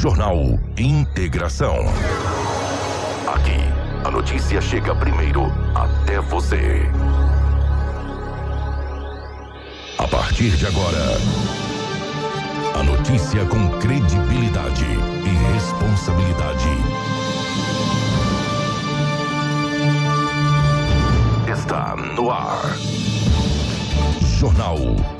Jornal Integração. Aqui, a notícia chega primeiro até você. A partir de agora, a notícia com credibilidade e responsabilidade. Está no ar. Jornal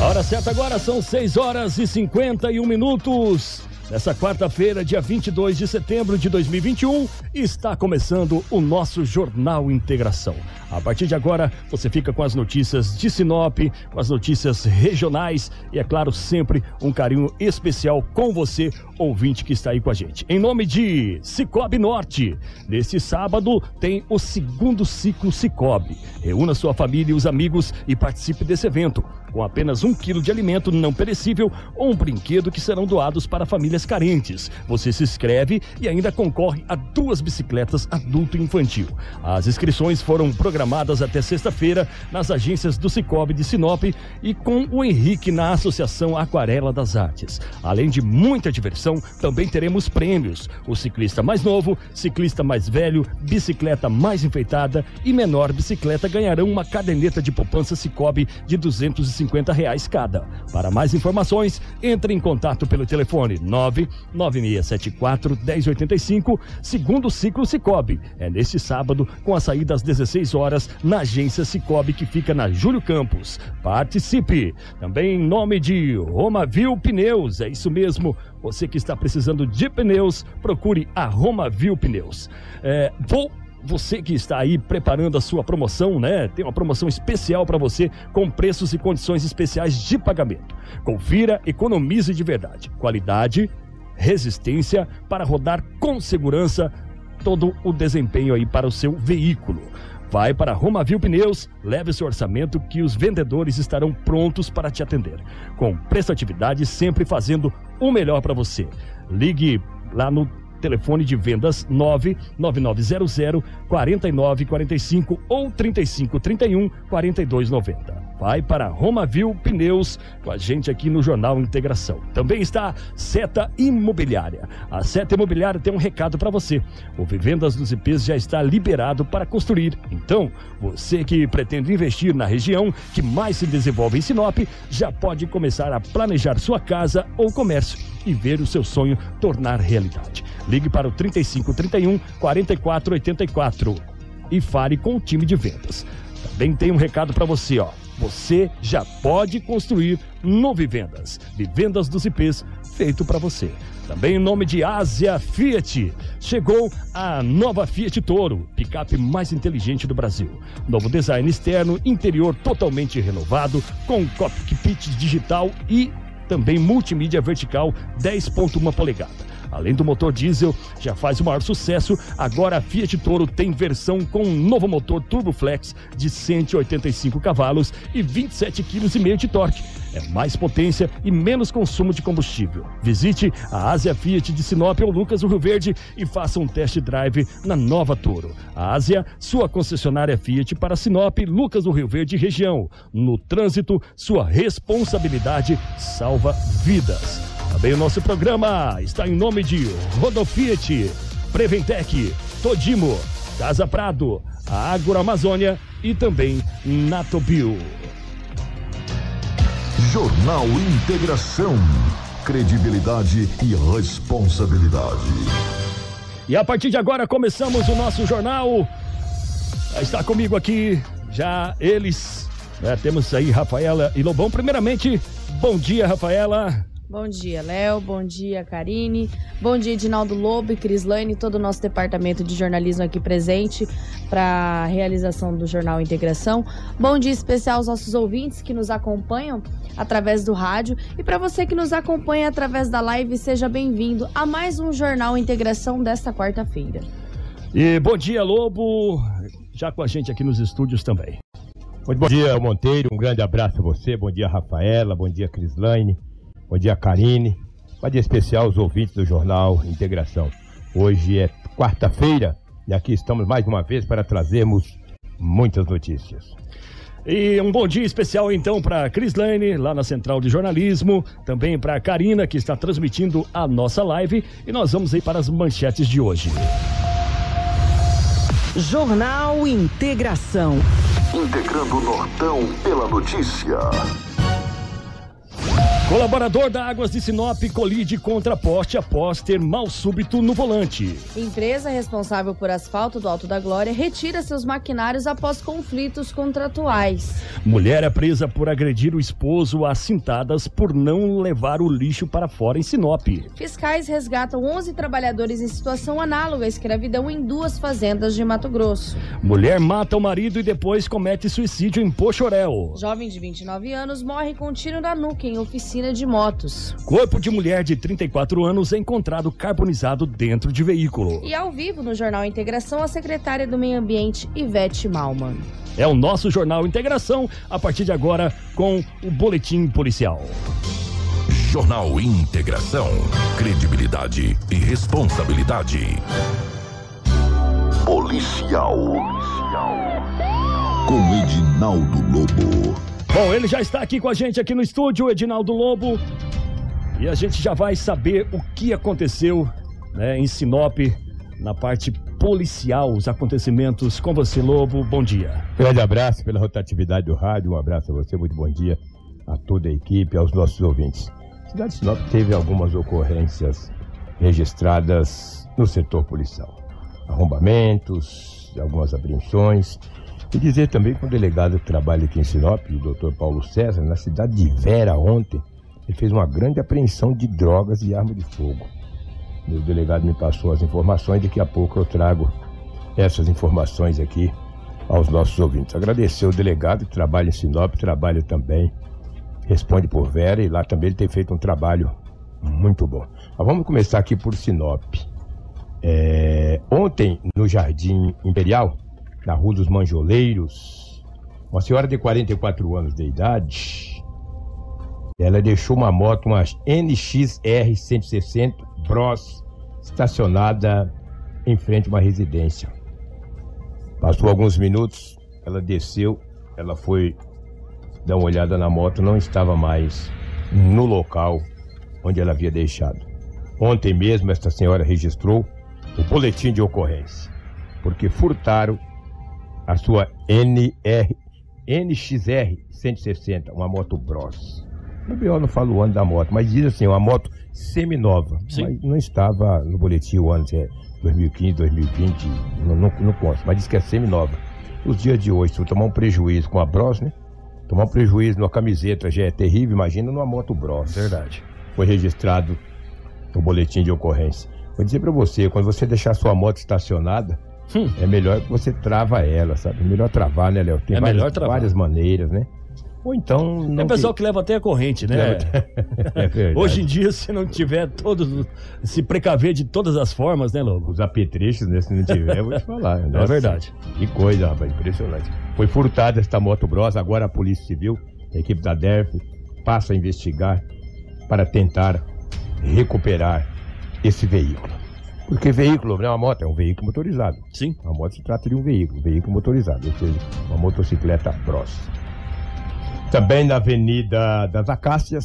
A hora certa agora são 6 horas e 51 minutos. Nessa quarta-feira, dia 22 de setembro de 2021, está começando o nosso Jornal Integração. A partir de agora, você fica com as notícias de Sinop, com as notícias regionais e, é claro, sempre um carinho especial com você, ouvinte que está aí com a gente. Em nome de Cicobi Norte, neste sábado tem o segundo ciclo Cicobi. Reúna sua família e os amigos e participe desse evento com apenas um quilo de alimento não perecível ou um brinquedo que serão doados para famílias carentes. Você se inscreve e ainda concorre a duas bicicletas adulto e infantil. As inscrições foram programadas até sexta-feira nas agências do Cicobi de Sinop e com o Henrique na Associação Aquarela das Artes. Além de muita diversão, também teremos prêmios. O ciclista mais novo, ciclista mais velho, bicicleta mais enfeitada e menor bicicleta ganharão uma caderneta de poupança Cicobi de 250 50 reais cada. Para mais informações, entre em contato pelo telefone 99674 1085, segundo ciclo Cicobi. É neste sábado, com a saída às 16 horas, na agência Cicobi, que fica na Júlio Campos. Participe! Também em nome de Romavil Pneus, é isso mesmo. Você que está precisando de pneus, procure a Romavil Pneus. É, vou você que está aí preparando a sua promoção, né? Tem uma promoção especial para você com preços e condições especiais de pagamento. Confira, economize de verdade. Qualidade, resistência para rodar com segurança todo o desempenho aí para o seu veículo. Vai para Romavil Pneus, leve seu orçamento que os vendedores estarão prontos para te atender. Com prestatividade, sempre fazendo o melhor para você. Ligue lá no telefone de vendas 99900 4945 ou 3531 4290 vai para Romavil Pneus com a gente aqui no Jornal Integração. Também está Seta Imobiliária. A Seta Imobiliária tem um recado para você. O Vivendas dos IPs já está liberado para construir. Então, você que pretende investir na região que mais se desenvolve em Sinop, já pode começar a planejar sua casa ou comércio e ver o seu sonho tornar realidade. Ligue para o 3531 4484 e fale com o time de vendas. Também tem um recado para você, ó você já pode construir no Vivendas. Vivendas dos IPs, feito para você. Também em nome de Ásia Fiat, chegou a nova Fiat Toro, picape mais inteligente do Brasil. Novo design externo, interior totalmente renovado, com cockpit digital e também multimídia vertical 10.1 polegada. Além do motor diesel, já faz o maior sucesso, agora a Fiat Toro tem versão com um novo motor Turbo Flex de 185 cavalos e 27,5 kg de torque. É mais potência e menos consumo de combustível. Visite a Ásia Fiat de Sinop ou Lucas do Rio Verde e faça um test drive na nova Toro. A Ásia, sua concessionária Fiat para Sinop, Lucas do Rio Verde região. No trânsito, sua responsabilidade salva vidas. Também o nosso programa está em nome de Rodofiat, Preventec, Todimo, Casa Prado, Agroamazônia e também Natobio. Jornal Integração. Credibilidade e responsabilidade. E a partir de agora começamos o nosso jornal. Está comigo aqui já eles. Né? Temos aí Rafaela e Lobão. Primeiramente, bom dia, Rafaela. Bom dia, Léo. Bom dia, Karine. Bom dia, Edinaldo Lobo e Crislane, todo o nosso departamento de jornalismo aqui presente para a realização do Jornal Integração. Bom dia especial aos nossos ouvintes que nos acompanham através do rádio e para você que nos acompanha através da live, seja bem-vindo a mais um Jornal Integração desta quarta-feira. E bom dia, Lobo, já com a gente aqui nos estúdios também. Muito bom dia, Monteiro. Um grande abraço a você. Bom dia, Rafaela. Bom dia, Crislaine. Bom dia, Karine. Bom dia especial aos ouvintes do Jornal Integração. Hoje é quarta-feira e aqui estamos mais uma vez para trazermos muitas notícias. E um bom dia especial então para Cris Lane, lá na Central de Jornalismo, também para a Karina, que está transmitindo a nossa live, e nós vamos aí para as manchetes de hoje. Jornal Integração. Integrando o Nortão pela notícia. Colaborador da Águas de Sinop colide contra poste após ter mal súbito no volante. Empresa responsável por asfalto do Alto da Glória retira seus maquinários após conflitos contratuais. Mulher é presa por agredir o esposo a cintadas por não levar o lixo para fora em Sinop. Fiscais resgatam 11 trabalhadores em situação análoga à escravidão em duas fazendas de Mato Grosso. Mulher mata o marido e depois comete suicídio em Pochorel. Jovem de 29 anos morre com tiro na nuca em oficina de motos. Corpo de mulher de 34 anos é encontrado carbonizado dentro de veículo. E ao vivo no Jornal Integração, a secretária do Meio Ambiente, Ivete Malman. É o nosso Jornal Integração, a partir de agora, com o Boletim Policial. Jornal Integração. Credibilidade e responsabilidade. Policial. Com Edinaldo Lobo. Bom, ele já está aqui com a gente aqui no estúdio, Edinaldo Lobo. E a gente já vai saber o que aconteceu né, em Sinop, na parte policial, os acontecimentos com você, Lobo. Bom dia. Grande abraço pela rotatividade do rádio, um abraço a você, muito bom dia a toda a equipe, aos nossos ouvintes. A cidade de Sinop teve algumas ocorrências registradas no setor policial. Arrombamentos, algumas apreensões e dizer também que o delegado que trabalha aqui em Sinop, o doutor Paulo César, na cidade de Vera ontem, ele fez uma grande apreensão de drogas e arma de fogo. Meu delegado me passou as informações, daqui a pouco eu trago essas informações aqui aos nossos ouvintes. Agradecer o delegado que trabalha em Sinop, trabalha também, responde por Vera e lá também ele tem feito um trabalho muito bom. Mas vamos começar aqui por Sinop. É, ontem, no Jardim Imperial, na Rua dos Manjoleiros. Uma senhora de 44 anos de idade. Ela deixou uma moto, uma NXR 160 Bros, estacionada em frente a uma residência. Passou alguns minutos, ela desceu, ela foi dar uma olhada na moto, não estava mais no local onde ela havia deixado. Ontem mesmo, esta senhora registrou o boletim de ocorrência, porque furtaram a sua NR, NXR 160, uma moto Bros. O BO não fala o ano da moto, mas diz assim, uma moto seminova. Mas não estava no boletim o ano, se é 2015, 2020, não, não, não consta, mas diz que é seminova. Os dias de hoje, se eu tomar um prejuízo com a Bros, né? Tomar um prejuízo numa camiseta já é terrível, imagina numa moto Bros. Verdade. Foi registrado no boletim de ocorrência. Vou dizer para você, quando você deixar sua moto estacionada, Hum. É melhor que você trava ela, sabe? É melhor travar, né, Léo? Tem é várias, várias maneiras, né? Ou então. Não é pessoal que leva até a corrente, né? é Hoje em dia, se não tiver todos. Se precaver de todas as formas, né, Lobo? Os apetrechos, né? Se não tiver, eu vou te falar. É Nossa, é verdade. Que coisa, rapaz, impressionante. Foi furtada esta moto Bros, agora a Polícia Civil, a equipe da DERF, passa a investigar para tentar recuperar esse veículo. Porque veículo, não é uma moto, é um veículo motorizado. Sim. A moto se trata de um veículo, um veículo motorizado, ou seja, uma motocicleta Bros. Também na Avenida das Acácias,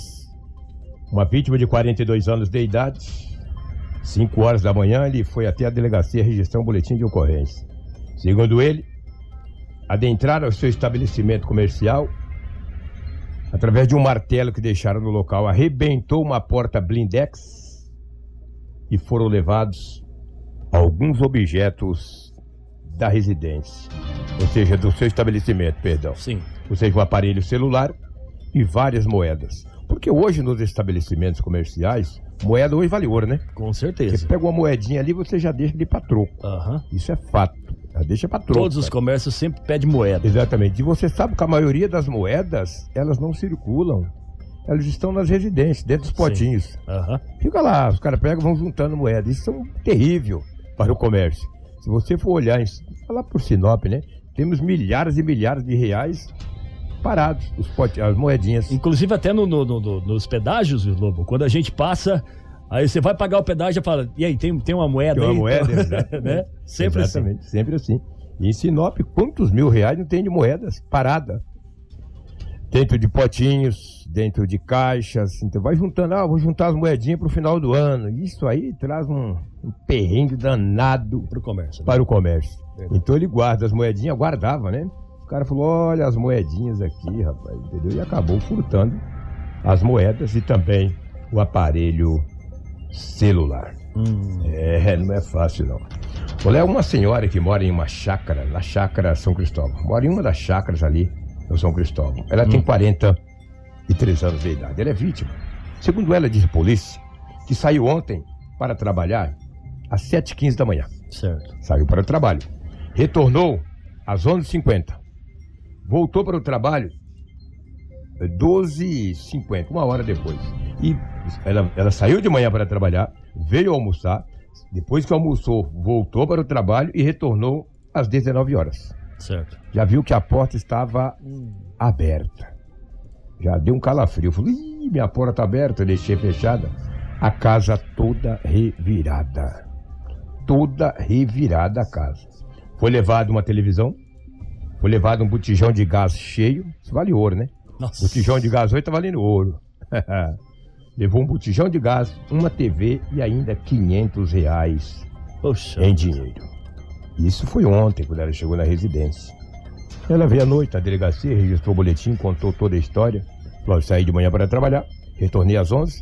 uma vítima de 42 anos de idade, 5 horas da manhã, ele foi até a delegacia registrar um boletim de ocorrência. Segundo ele, adentraram ao seu estabelecimento comercial através de um martelo que deixaram no local, arrebentou uma porta blindex e foram levados alguns objetos da residência, ou seja, do seu estabelecimento, perdão. Sim. Ou seja, um aparelho celular e várias moedas. Porque hoje nos estabelecimentos comerciais, moeda hoje vale ouro, né? Com Você certeza. pega uma moedinha ali, você já deixa de pra troco. Aham. Isso é fato. Já deixa pra troco. Todos os cara. comércios sempre pedem moeda. Exatamente. E você sabe que a maioria das moedas, elas não circulam. Elas estão nas residências, dentro dos potinhos. Aham. Fica lá, os caras pegam e vão juntando moeda. Isso é um terrível para o comércio. Se você for olhar, lá por Sinop, né? Temos milhares e milhares de reais parados, os potes, as moedinhas. Inclusive até no, no- no- no- nos pedágios, Lobo, quando a gente passa, aí você vai pagar o pedágio e fala, e aí, tem, tem uma moeda Tem uma aí? moeda, Então, exatamente. né? Sempre assim. Exatamente, sempre assim. E em Sinop, quantos mil reais não tem de moedas parada? Dentro de potinhos, dentro de caixas. Então vai juntando, ah, vou juntar as moedinhas pro final do ano. Isso aí traz um, um perrengue danado Pro comércio. né? para o comércio. Verdade. Então ele guarda as moedinhas, guardava, né? O cara falou: olha as moedinhas aqui, rapaz, entendeu? E acabou furtando as moedas e também o aparelho celular. Hum, É, não é fácil não. Olha, uma senhora que mora em uma chácara, na chácara São Cristóvão. Mora em uma das chácaras ali no São Cristóvão. Ela tem 43 anos de idade. Ela é vítima. Segundo ela, disse a polícia, que saiu ontem para trabalhar às 7h15 da manhã. certo. Saiu para o trabalho. Retornou às 11h50. Voltou para o trabalho às 12h50, uma hora depois. E ela, ela saiu de manhã para trabalhar, veio almoçar. Depois que almoçou, voltou para o trabalho e retornou às 19 horas. Certo. Já viu que a porta estava aberta. Já deu um calafrio. Falei, Ih, minha porta está aberta, eu deixei fechada. A casa toda revirada. Toda revirada a casa. Foi levado uma televisão, foi levado um botijão de gás cheio. Isso vale ouro, né? Nossa. Botijão de gás hoje tá valendo ouro. Levou um botijão de gás, uma TV e ainda 500 reais Poxa. em dinheiro. Isso foi ontem, quando ela chegou na residência. Ela veio à noite à delegacia, registrou o boletim, contou toda a história. Falou, saí de manhã para trabalhar, retornei às 11,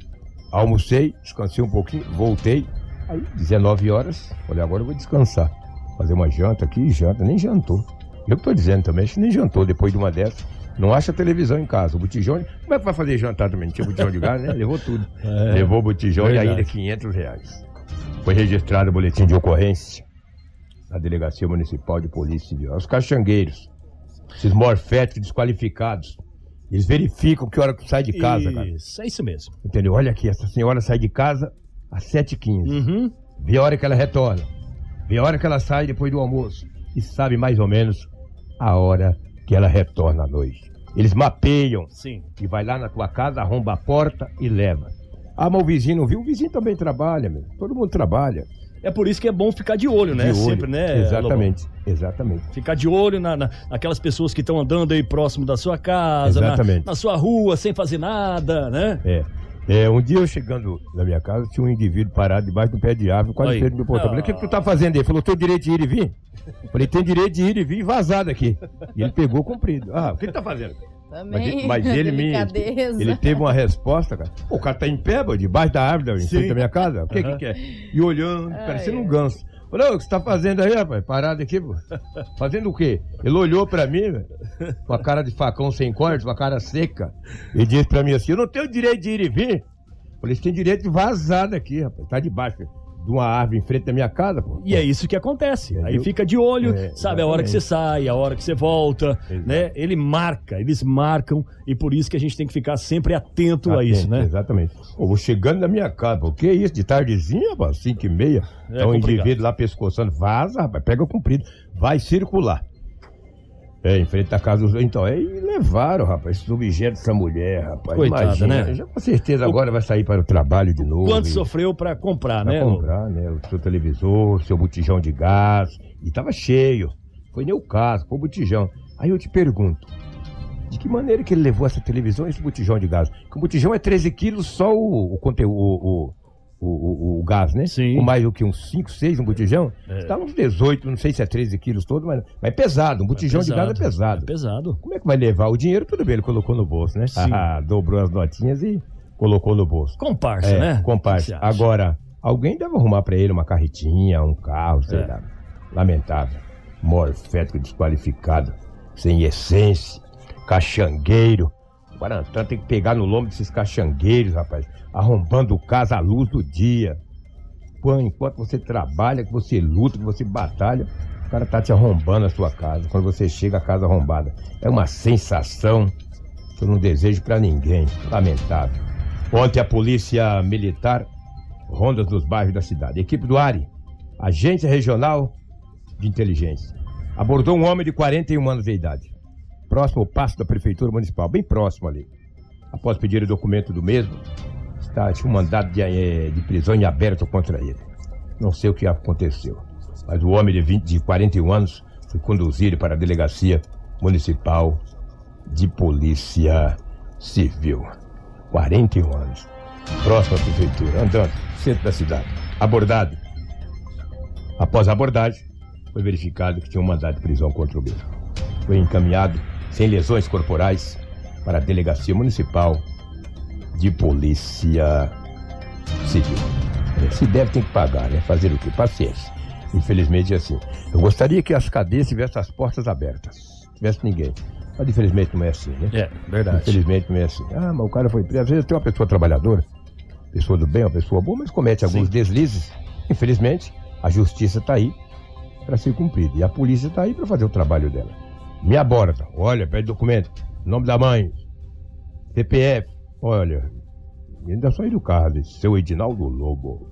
almocei, descansei um pouquinho, voltei. Aí, 19 horas, falei, agora eu vou descansar. Fazer uma janta aqui, janta, nem jantou. Eu que tô dizendo também, acho que nem jantou depois de uma dessas. Não acha televisão em casa. O botijão. Como é que vai fazer jantar também? Não tinha botijão de gás, né? Levou tudo. É. Levou o botijão Verdade. e ainda 500 reais. Foi registrado o boletim de ocorrência na Delegacia Municipal de Polícia Civil. Os caxangueiros, esses morféticos desqualificados, eles verificam que hora que sai de casa, cara. Isso, é isso mesmo. Entendeu? Olha aqui, essa senhora sai de casa às 7h15. Uhum. Vê a hora que ela retorna. Vê a hora que ela sai depois do almoço. E sabe mais ou menos a hora que ela retorna à noite. Eles mapeiam Sim. e vai lá na tua casa, arromba a porta e leva. Ah, mas o vizinho não viu? O vizinho também trabalha, meu. Todo mundo trabalha. É por isso que é bom ficar de olho, né? De olho. Sempre, né? Exatamente, exatamente. Lobão? Ficar de olho na, na- naquelas pessoas que estão andando aí próximo da sua casa, na, Exatamente. na sua rua, sem fazer nada, né? É. É, um dia eu chegando na minha casa, tinha um indivíduo parado debaixo do pé de árvore, quase do meu portão. Ah. Falei, o que, que tu tá fazendo aí? Ele falou, tenho direito de ir e vir? Falei, tem direito de ir e vir e vazar daqui. E ele pegou cumprido. Ah, o que ele tá fazendo? Mas, Também. ele- mas ele me. Ele teve uma resposta, cara. Pô, o cara tá em pé, pô, debaixo da árvore, em Sim. frente da minha casa. O que Aham. que quer? E olhando, parecendo um ganso. Falei, o que você tá fazendo aí, rapaz? Parado aqui, pô. Fazendo o quê? Ele olhou pra mim, velho, com a cara de facão sem corte, com a cara seca, e disse pra mim assim: Eu não tenho direito de ir e vir. Falei, você tem direito de vazar daqui, rapaz. Tá debaixo de uma árvore em frente da minha casa, pô. E é isso que acontece. Aí Entendeu? fica de olho, É, sabe, a hora que você sai, a hora que você volta, Exato. né? Ele marca, eles marcam, e por isso que a gente tem que ficar sempre atento, a isso, Atento, né? Exatamente. Pô, vou chegando na minha casa, pô, o que é isso? De tardezinha, rapaz, 5 e meia. É Então o complicado. indivíduo lá pescoçando, vaza, rapaz, pega comprido, vai circular. É, em frente da casa dos. Então, aí levaram, rapaz, esses objetos dessa mulher, rapaz. Coitada, Imagina, né? Já com certeza agora vai sair para o trabalho de novo. Quanto e- sofreu pra comprar, Pra né? comprar, né? O seu televisor, o seu botijão de gás. E tava cheio. Foi nem o caso, foi o botijão. Aí eu te pergunto, de que maneira que ele levou essa televisão e esse botijão de gás? Porque o botijão é 13 quilos só o, o conteúdo, o, o, o, o gás, né? Sim. Com mais do que uns 5, 6 um botijão. É. Tá uns 18, não sei se é 13 quilos todo, mas, mas é pesado. Um botijão de gás é pesado. É pesado. Como é que vai levar? O dinheiro, tudo bem, ele colocou no bolso, né? Sim. Ah, dobrou as notinhas e colocou no bolso. Comparsa, É, né? O comparsa. Agora, alguém deve arrumar pra ele uma carretinha, um carro, sei É. lá. Lamentável. Morfético desqualificado, sem essência, caxangueiro. Guarantã tem que pegar no lombo desses caxangueiros, rapaz. Arrombando casa à luz do dia. Enquanto você trabalha, que você luta, que você batalha, o cara tá te arrombando a sua casa. Quando você chega a casa arrombada. É uma sensação que eu não desejo para ninguém. Lamentável. Ontem a polícia militar, rondas nos bairros da cidade. Equipe do ARI, Agência Regional de Inteligência, abordou um homem de 41 anos de idade próximo ao passo da Prefeitura Municipal, bem próximo ali. Após pedir o documento do mesmo, está, um mandado de, eh, de prisão em aberto contra ele. Não sei o que aconteceu, mas o homem de, 20, de 41 anos foi conduzido para a Delegacia Municipal de Polícia Civil. 41 anos. Próximo à Prefeitura, andando, centro da cidade. Abordado. Após a abordagem, foi verificado que tinha um mandado de prisão contra o mesmo. Foi encaminhado sem lesões corporais, para a Delegacia Municipal de Polícia Civil. Se deve, tem que pagar, né? Fazer o quê? Paciência. Infelizmente é assim. Eu gostaria que as cadeias tivessem as portas abertas. Não tivesse ninguém. Mas infelizmente não é assim, né? É, verdade. Infelizmente não é assim. Ah, mas o cara foi preso. Às vezes tem uma pessoa trabalhadora, pessoa do bem, uma pessoa boa, mas comete alguns Sim. deslizes. Infelizmente, a justiça está aí para ser cumprida. E a polícia está aí para fazer o trabalho dela. Me aborda. Olha, pede documento. Nome da mãe. CPF. Olha. Ainda saí do carro seu Edinaldo Lobo.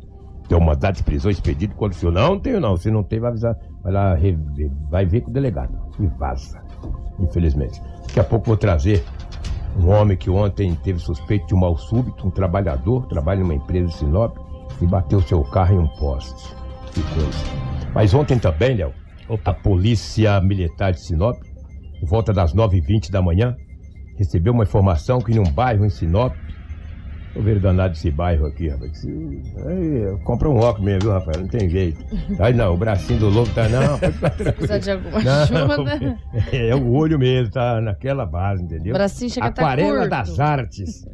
Tem uma data de prisão expedido condicional? Não tenho não. Se não tem, vai avisar. Vai lá, vai ver com o delegado. E vaza. Infelizmente. Daqui a pouco vou trazer um homem que ontem teve suspeito de um mal súbito, um trabalhador, trabalha numa empresa de Sinop, e bateu seu carro em um poste. Que coisa. Mas ontem também, Léo, a polícia militar de Sinop por volta das 9h20 da manhã, recebeu uma informação que em um bairro em Sinop, Tô vendo danado esse bairro aqui, rapaz. Aí, compra um óculos mesmo, viu, rapaz? Não tem jeito. Aí não, o bracinho do lobo tá. Não, Precisa de alguma ajuda. É, é, o olho mesmo, tá naquela base, entendeu? O bracinho chega Aquarela tá das Artes.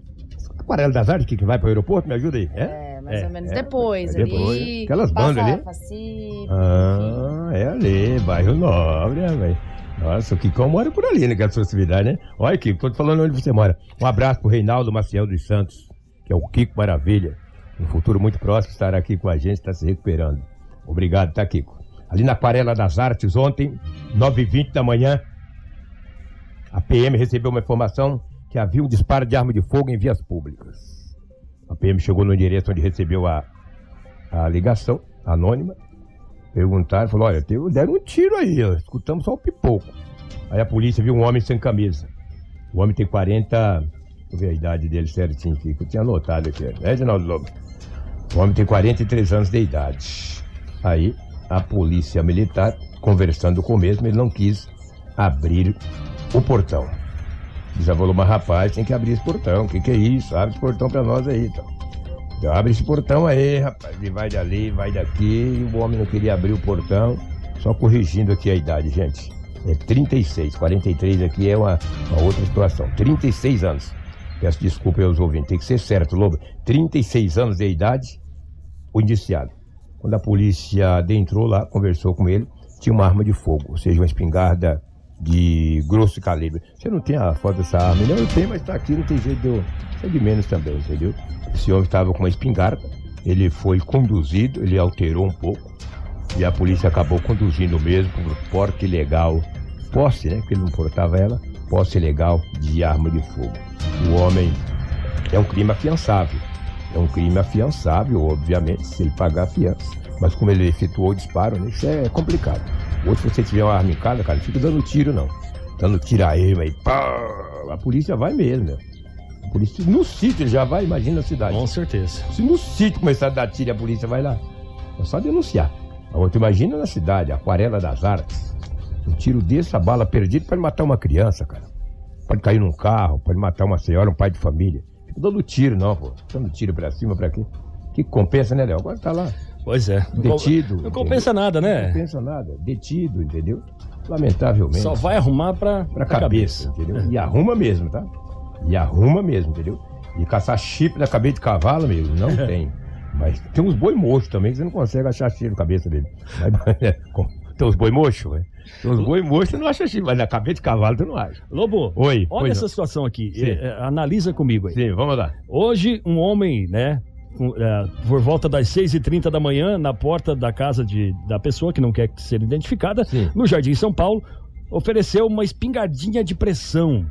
Aquarela das Artes, que, que vai para o aeroporto, me ajuda aí. É, é mais é, ou menos é, depois. É, depois. Ali, Aquelas bandas ali. ah, é ali, bairro nobre, né, velho? Nossa, o Kikão mora por ali, né, atividade, né? Olha, Kiko, tô te falando onde você mora. Um abraço pro Reinaldo Maciel dos Santos, que é o Kiko Maravilha. No futuro muito próximo estará aqui com a gente, está se recuperando. Obrigado, tá, Kiko? Ali na Aquarela das Artes, ontem, 9h20 da manhã, a PM recebeu uma informação que havia um disparo de arma de fogo em vias públicas. A PM chegou no endereço onde recebeu a, a ligação anônima Perguntaram, falou, olha, deram um tiro aí, ó, escutamos só o pipoco. Aí a polícia viu um homem sem camisa. O homem tem 40. Deixa eu ver a idade dele certinho aqui, que eu tinha anotado aqui. É, Reginaldo Lobo? O homem tem 43 anos de idade. Aí a polícia militar, conversando com o mesmo, ele não quis abrir o portão. Já falou, mas rapaz, tem que abrir esse portão. O que, que é isso? Abre esse portão pra nós aí, então. Então, abre esse portão aí, rapaz. E vai dali, vai daqui. E o homem não queria abrir o portão. Só corrigindo aqui a idade, gente. É 36. 43 aqui é uma, uma outra situação. 36 anos. Peço desculpa aos ouvintes. Tem que ser certo, Lobo. 36 anos de idade, o indiciado. Quando a polícia adentrou lá, conversou com ele, tinha uma arma de fogo, ou seja, uma espingarda de grosso calibre. Você não tem a foto dessa arma? Não, eu tenho, mas tá aqui, não tem jeito de eu. É de menos também, entendeu? Esse homem estava com uma espingarda, ele foi conduzido, ele alterou um pouco, e a polícia acabou conduzindo mesmo por porte ilegal, posse, né? Porque ele não portava ela, posse ilegal de arma de fogo. O homem é um crime afiançável. É um crime afiançável, obviamente, se ele pagar a fiança. Mas como ele efetuou o disparo, né, isso é complicado. Hoje, se você tiver uma arma em casa, cara, não fica dando tiro, não. Dando tiro aí, mas pá, a polícia vai mesmo, né? A polícia, no sítio já vai, imagina a cidade. Com certeza. Se no sítio começar a dar tiro, a polícia vai lá. É só denunciar. A outra, imagina na cidade, Aquarela das Artes. Um tiro desse, a bala perdida, pode matar uma criança, cara. Pode cair num carro, pode matar uma senhora, um pai de família. Fica dando tiro, não, pô. Dando tiro pra cima, pra quê? Que compensa, né, Léo? Agora tá lá. Pois é. Detido. Não compensa nada, né? Não compensa nada. Detido, entendeu? Lamentavelmente. Só vai arrumar pra, pra, pra cabeça, cabeça, entendeu? E arruma mesmo, tá? E arruma mesmo, entendeu? E caçar chip na cabeça de cavalo mesmo, não tem. Mas tem uns boi mortos também que você não consegue achar chip na cabeça dele. Tem os boi mocho, velho. Tem os boi mocho, você não acha assim, mas na cabeça de cavalo tu não acha. Lobo, Oi, olha essa não. situação aqui. Sim. É, é, analisa comigo aí. Sim, vamos lá. Hoje, um homem, né, por volta das 6h30 da manhã, na porta da casa de, da pessoa que não quer ser identificada, Sim. no Jardim São Paulo, ofereceu uma espingardinha de pressão.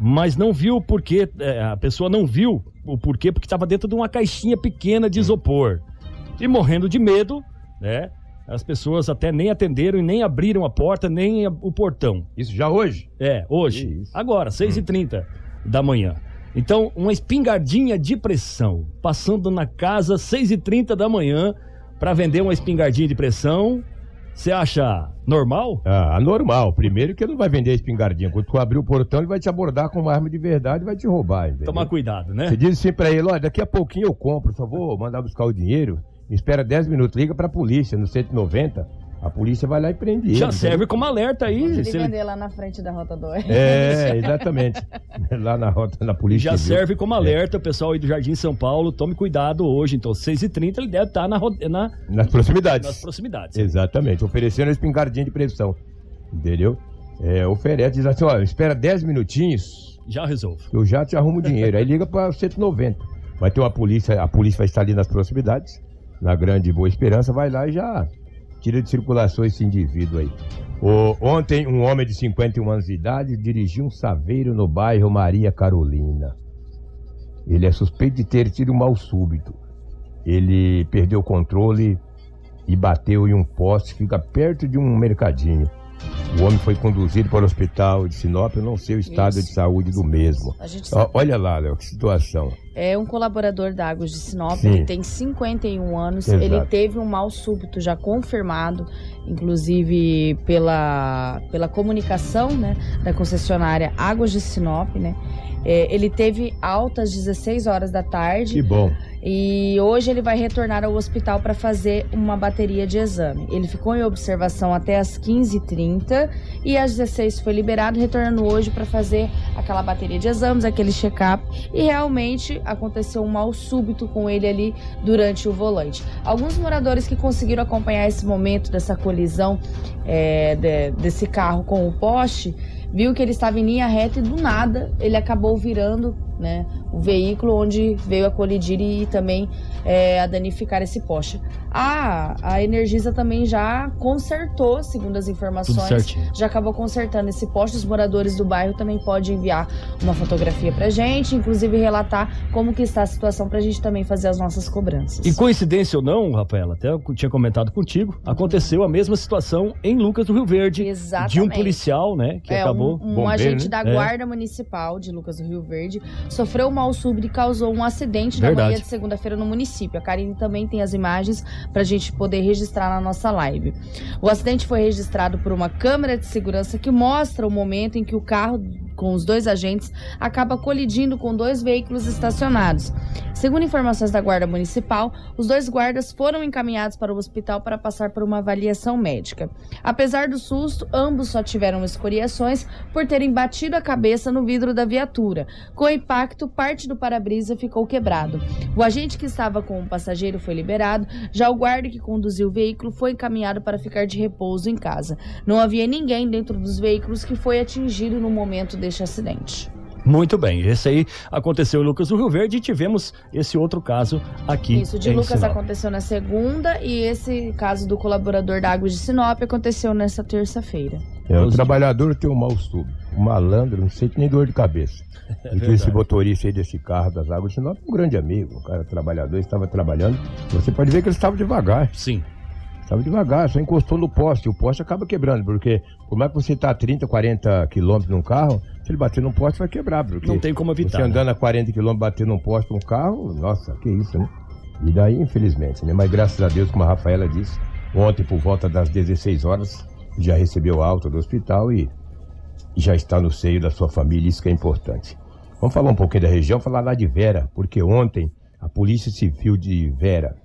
Mas não viu o porquê, é, a pessoa não viu o porquê, porque estava dentro de uma caixinha pequena de isopor. E morrendo de medo, né? As pessoas até nem atenderam e nem abriram a porta, nem o portão. Isso já hoje? É, hoje. Isso. Agora, 6h30 da manhã. Então, uma espingardinha de pressão, passando na casa 6h30 da manhã para vender uma espingardinha de pressão. Você acha normal? Ah, anormal. Primeiro que ele não vai vender a espingardinha. Quando tu abrir o portão, ele vai te abordar com uma arma de verdade e vai te roubar, entendeu? Tomar cuidado, né? Você diz assim pra ele, olha, daqui a pouquinho eu compro, só vou mandar buscar o dinheiro. Me espera 10 minutos, liga pra polícia no 190. A polícia vai lá e prende ele. Já entendeu? serve como alerta aí. Ele se ele- lá na frente da Rota 2. É, exatamente. lá na rota, na polícia. Já Civil. serve como alerta, o pessoal aí do Jardim São Paulo. Tome cuidado hoje. Então, 6h30 ele deve estar na, ro- na- Nas proximidades. nas proximidades. Exatamente, oferecendo a espingardinha de pressão. Entendeu? É, oferece, diz assim, olha, espera 10 minutinhos Já resolvo. eu já te arrumo o dinheiro. Aí liga para 190. Vai ter uma polícia, a polícia vai estar ali nas proximidades, na Grande Boa Esperança, vai lá e já tira de circulação esse indivíduo aí. O- ontem, um homem de 51 anos de idade dirigiu um saveiro no bairro Maria Carolina. Ele é suspeito de ter tido um mal súbito. Ele perdeu o controle e bateu em um poste que fica perto de um mercadinho. O homem foi conduzido para o hospital de Sinop, eu não sei o estado Isso. de saúde do mesmo. Olha lá, Léo, que situação. É um colaborador da Águas de Sinop, Sim. ele tem 51 anos, Exato. ele teve um mal súbito já confirmado, inclusive pela, pela comunicação né, da concessionária Águas de Sinop, né? É, ele teve alta às 16 horas da tarde. Que bom. E hoje ele vai retornar ao hospital para fazer uma bateria de exame. Ele ficou em observação até as 15h30 e às 16 foi liberado, retornando hoje para fazer aquela bateria de exames, aquele check-up. E realmente aconteceu um mal súbito com ele ali durante o volante. Alguns moradores que conseguiram acompanhar esse momento dessa colisão é, de- desse carro com o poste viu que ele estava em linha reta e do nada ele acabou virando né, o veículo onde veio a colidir e também é, a danificar esse poste. A, a Energisa também já consertou, segundo as informações, já acabou consertando esse poste. Os moradores do bairro também podem enviar uma fotografia pra gente, inclusive relatar como que está a situação pra gente também fazer as nossas cobranças. E coincidência ou não, Rafaela, até eu tinha comentado contigo, aconteceu a mesma situação em Lucas do Rio Verde. Exatamente. De um policial, né, que é, acabou. um, um bombeiro, agente né? da É. Guarda Municipal de Lucas do Rio Verde sofreu um mal súbito e causou um acidente na Verdade. manhã de segunda-feira no município. A Karine também tem as imagens pra gente poder registrar na nossa live. O acidente foi registrado por uma câmera de segurança que mostra o momento em que o carro com os dois agentes acaba colidindo com dois veículos estacionados. Segundo informações da Guarda Municipal, os dois guardas foram encaminhados para o hospital para passar por uma avaliação médica. Apesar do susto, ambos só tiveram escoriações por terem batido a cabeça no vidro da viatura. Com o impacto, parte do para-brisa ficou quebrado. O agente que estava com o passageiro foi liberado, já o guarda que conduziu o veículo foi encaminhado para ficar de repouso em casa. Não havia ninguém dentro dos veículos que foi atingido no momento deste acidente. Muito bem, esse aí aconteceu em Lucas do Rio Verde e tivemos esse outro caso aqui. Isso de em Lucas Sinop. aconteceu na segunda e esse caso do colaborador da Água de Sinop aconteceu nessa terça-feira. É, o trabalhador tem um mal súbito. O malandro não sente nem dor de cabeça. É então esse motorista aí desse carro das águas de Sinop é um grande amigo. Um cara trabalhador, estava trabalhando. Você pode ver que ele estava devagar. Sim, Estava devagar, só encostou no poste. O poste acaba quebrando, porque por mais que você tá a 30, 40 quilômetros num carro, se ele bater num poste vai quebrar. Porque não tem como evitar. você né? andando a 40 quilômetros, bater num poste um carro, nossa, que isso, né? E daí, infelizmente, né? Mas graças a Deus, como a Rafaela disse, ontem por volta das 16 horas, já recebeu alta do hospital e já está no seio da sua família, isso que é importante. Vamos falar um pouquinho da região, falar lá de Vera, porque ontem a Polícia Civil de Vera,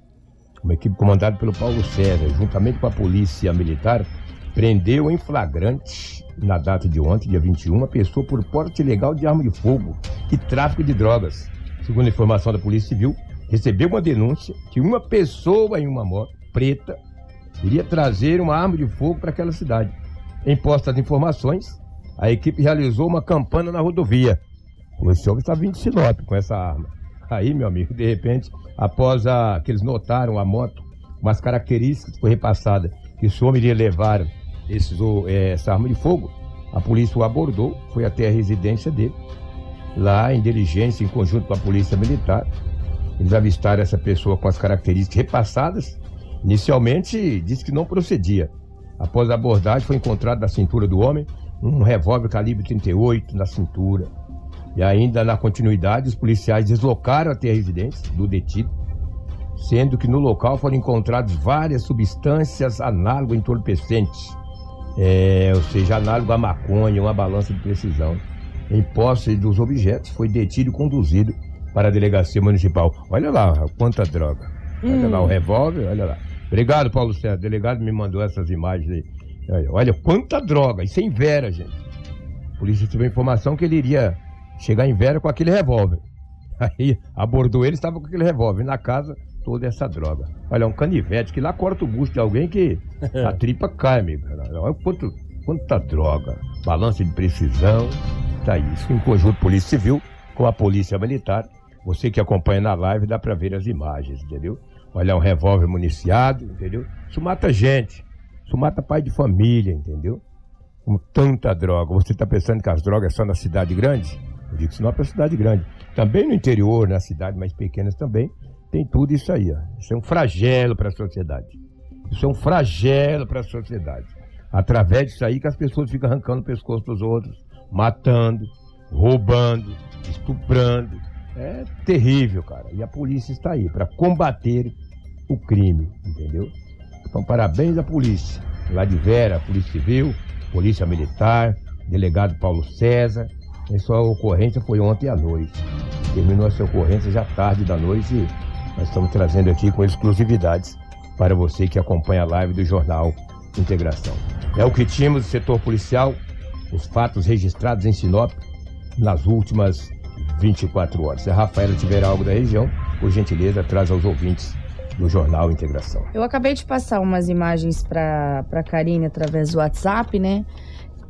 uma equipe comandada pelo Paulo César, juntamente com a Polícia Militar, prendeu em flagrante, na data de ontem, dia 21, uma pessoa por porte ilegal de arma de fogo e tráfico de drogas. Segundo a informação da Polícia Civil, recebeu uma denúncia que uma pessoa em uma moto preta iria trazer uma arma de fogo para aquela cidade. Em postas informações, a equipe realizou uma campana na rodovia. O senhor está vindo de Sinop com essa arma. Aí, meu amigo, de repente, após a, que eles notaram a moto, umas características que foi repassada, que o homem iria levar esses, é, essa arma de fogo, a polícia o abordou, foi até a residência dele, lá em diligência, em conjunto com a polícia militar. Eles avistaram essa pessoa com as características repassadas. Inicialmente, disse que não procedia. Após a abordagem, foi encontrado na cintura do homem um revólver calibre 38 na cintura. E ainda na continuidade, os policiais deslocaram até a residência do detido, sendo que no local foram encontradas várias substâncias análogas entorpecentes, é, ou seja, análogo à maconha, uma balança de precisão. Em posse dos objetos, foi detido e conduzido para a delegacia municipal. Olha lá quanta droga. Olha hum. lá o hum. revólver, olha lá. Obrigado, Paulo Sérgio. O delegado me mandou essas imagens aí. Olha, quanta droga. Isso é em Vera, gente. A polícia teve informação que ele iria chegar em Vera com aquele revólver. Aí abordou ele, estava com aquele revólver. Na casa, toda essa droga. Olha, um canivete que lá corta o busto de alguém que a tripa cai, amigo. Olha quanto, quanta droga. Balança de precisão. Tá isso. Em conjunto Polícia Civil com a Polícia Militar. Você que acompanha na live dá para ver as imagens, entendeu? Olha, um revólver municiado, entendeu? Isso mata gente. Isso mata pai de família, entendeu? Com tanta droga. Você está pensando que as drogas são na cidade grande? Eu digo não é para cidade grande. Também no interior, nas cidades mais pequenas também, tem tudo isso aí. Ó. Isso é um flagelo para a sociedade. Isso é um flagelo para a sociedade. Através disso aí que as pessoas ficam arrancando o pescoço dos outros, matando, roubando, estuprando. É terrível, cara. E a polícia está aí para combater o crime, entendeu? Então, parabéns à polícia. Lá de Vera, Polícia Civil, Polícia Militar, delegado Paulo César. Essa ocorrência foi ontem à noite. Terminou essa ocorrência já tarde da noite e nós estamos trazendo aqui com exclusividades para você que acompanha a live do Jornal Integração. É o que tínhamos do setor policial, os fatos registrados em Sinop nas últimas 24 horas. Se a Rafaela tiver algo da região, por gentileza, traz aos ouvintes do Jornal Integração. Eu acabei de passar umas imagens para a Karine através do WhatsApp, né?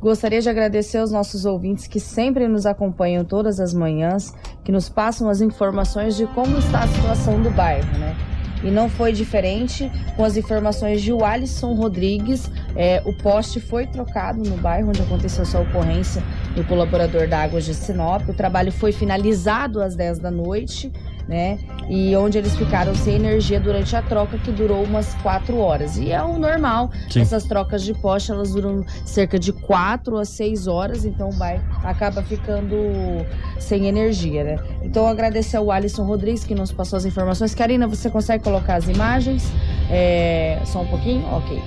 Gostaria de agradecer aos nossos ouvintes que sempre nos acompanham todas as manhãs, que nos passam as informações de como está a situação do bairro, né? E não foi diferente com as informações de Alisson Rodrigues. É, o poste foi trocado no bairro onde aconteceu essa ocorrência do colaborador da Águas de Sinop. O trabalho foi finalizado às 10 da noite né? E onde eles ficaram sem energia durante a troca, que durou umas quatro horas. E é o normal, Sim. essas trocas de poste, elas duram cerca de quatro a seis horas, então o bairro acaba ficando sem energia, né? Então, agradecer ao Alisson Rodrigues, que nos passou as informações. Karina, você consegue colocar as imagens? É... Só um pouquinho? Ok.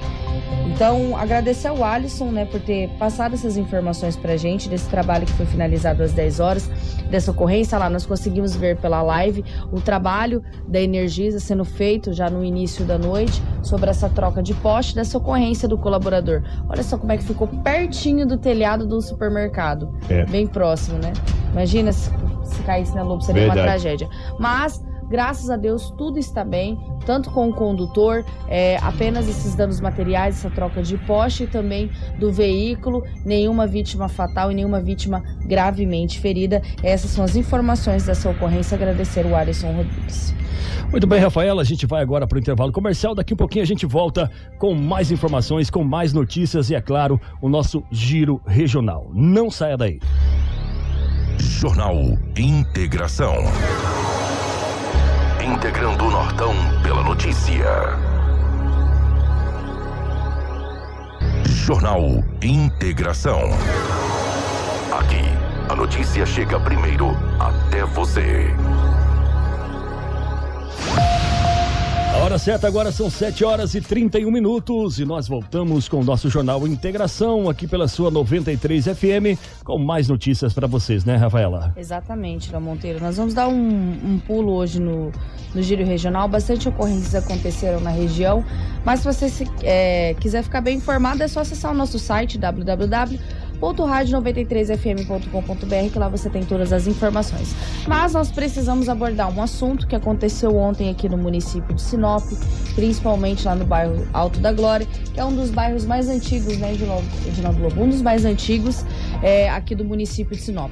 Então, agradecer ao Alisson, né, por ter passado essas informações pra gente, desse trabalho que foi finalizado às 10 horas, dessa ocorrência lá. Nós conseguimos ver pela live o trabalho da Energisa sendo feito já no início da noite sobre essa troca de poste dessa ocorrência do colaborador. Olha só como é que ficou pertinho do telhado do supermercado. É. Bem próximo, né? Imagina se, se caísse na Lobo, seria Verdade. uma tragédia. Mas Graças a Deus, tudo está bem, tanto com o condutor, é, apenas esses danos materiais, essa troca de poste e também do veículo, nenhuma vítima fatal e nenhuma vítima gravemente ferida. Essas são as informações dessa ocorrência. Agradecer o Alisson Rodrigues. Muito bem, Rafaela, a gente vai agora para o intervalo comercial. Daqui um pouquinho a gente volta com mais informações, com mais notícias e, é claro, o nosso giro regional. Não saia daí. Jornal Integração integrando o Nortão pela notícia. Jornal Integração. Aqui, a notícia chega primeiro até você. Hora certa agora são 7 horas e 31 minutos e nós voltamos com o nosso jornal Integração aqui pela sua 93 FM com mais notícias para vocês, né, Rafaela? Exatamente, Léo Monteiro. Nós vamos dar um, um pulo hoje no, no Giro Regional. Bastante ocorrências aconteceram na região, mas se você se, é, quiser ficar bem informado, é só acessar o nosso site www www.radio93fm.com.br que lá você tem todas as informações. Mas nós precisamos abordar um assunto que aconteceu ontem aqui no município de Sinop, principalmente lá no bairro Alto da Glória, que é um dos bairros mais antigos, né, Edinaldo Lobo? Um dos mais antigos é, aqui do município de Sinop.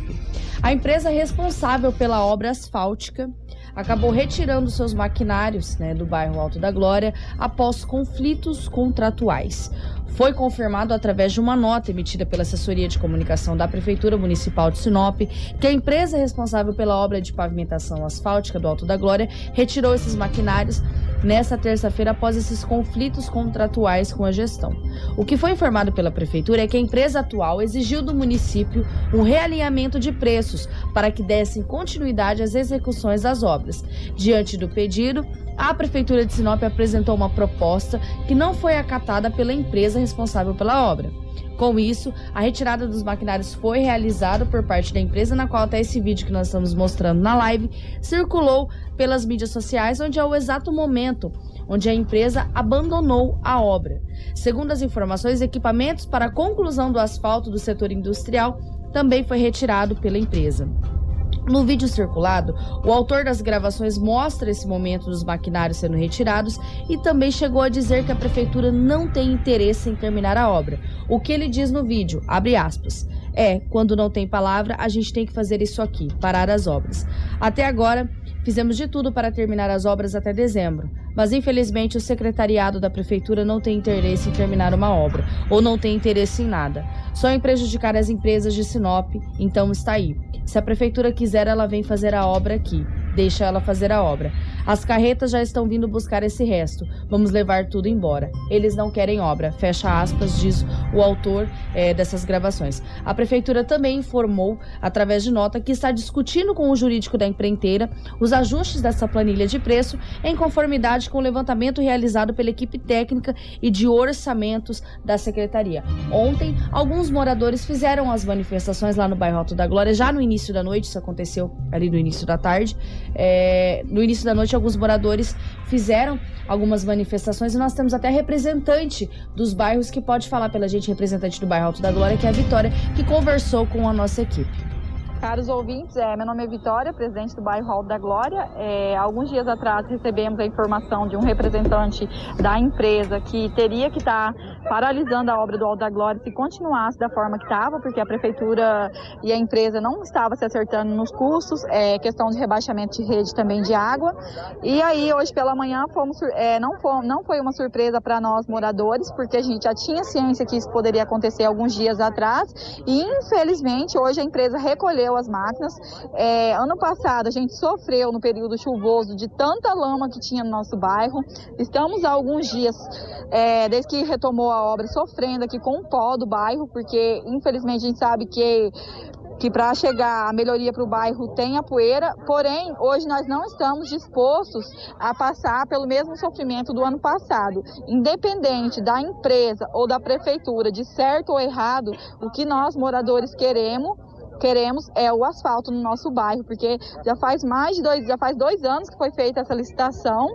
A empresa responsável pela obra asfáltica acabou retirando seus maquinários né, do bairro Alto da Glória após conflitos contratuais. Foi confirmado através de uma nota emitida pela assessoria de comunicação da Prefeitura Municipal de Sinop que a empresa responsável pela obra de pavimentação asfáltica do Alto da Glória retirou esses maquinários nesta terça-feira após esses conflitos contratuais com a gestão. O que foi informado pela prefeitura é que a empresa atual exigiu do município um realinhamento de preços para que dessem continuidade às execuções das obras. Diante do pedido, a prefeitura de Sinop apresentou uma proposta que não foi acatada pela empresa responsável pela obra. Com isso, a retirada dos maquinários foi realizada por parte da empresa, na qual até esse vídeo que nós estamos mostrando na live circulou pelas mídias sociais, onde é o exato momento onde a empresa abandonou a obra. Segundo as informações, equipamentos para a conclusão do asfalto do setor industrial também foi retirado pela empresa. No vídeo circulado, o autor das gravações mostra esse momento dos maquinários sendo retirados e também chegou a dizer que a prefeitura não tem interesse em terminar a obra. O que ele diz no vídeo, abre aspas, é, quando não tem palavra, a gente tem que fazer isso aqui, parar as obras. Até agora, fizemos de tudo para terminar as obras até dezembro, mas infelizmente o secretariado da prefeitura não tem interesse em terminar uma obra, ou não tem interesse em nada. Só em prejudicar as empresas de Sinop, então está aí. Se a prefeitura quiser, ela vem fazer a obra aqui. Deixa ela fazer a obra. As carretas já estão vindo buscar esse resto. Vamos levar tudo embora. Eles não querem obra. Fecha aspas, diz o autor é, dessas gravações. A prefeitura também informou, através de nota, que está discutindo com o jurídico da empreiteira os ajustes dessa planilha de preço em conformidade com o levantamento realizado pela equipe técnica e de orçamentos da secretaria. Ontem, alguns moradores fizeram as manifestações lá no bairro Alto da Glória, já no início da noite, isso aconteceu ali no início da tarde. É, no início da noite, alguns moradores fizeram algumas manifestações e nós temos até representante dos bairros que pode falar pela gente, representante do bairro Alto da Glória, que é a Vitória, que conversou com a nossa equipe. Caros ouvintes, é, meu nome é Vitória, presidente do bairro Alto da Glória. É, alguns dias atrás recebemos a informação de um representante da empresa que teria que estar tá paralisando a obra do Alto da Glória se continuasse da forma que estava, porque a prefeitura e a empresa não estavam se acertando nos custos, é, questão de rebaixamento de rede também de água. E aí, hoje pela manhã, fomos, é, não, fomos, não foi uma surpresa para nós moradores, porque a gente já tinha ciência que isso poderia acontecer alguns dias atrás. E infelizmente, hoje a empresa recolheu as máquinas. É, ano passado a gente sofreu no período chuvoso de tanta lama que tinha no nosso bairro. Estamos há alguns dias, é, desde que retomou a obra, sofrendo aqui com o pó do bairro, porque infelizmente a gente sabe que que para chegar a melhoria para o bairro tem a poeira, porém, hoje nós não estamos dispostos a passar pelo mesmo sofrimento do ano passado. Independente da empresa ou da prefeitura, de certo ou errado, o que nós moradores queremos queremos é o asfalto no nosso bairro, porque já faz mais de dois, já faz dois anos que foi feita essa licitação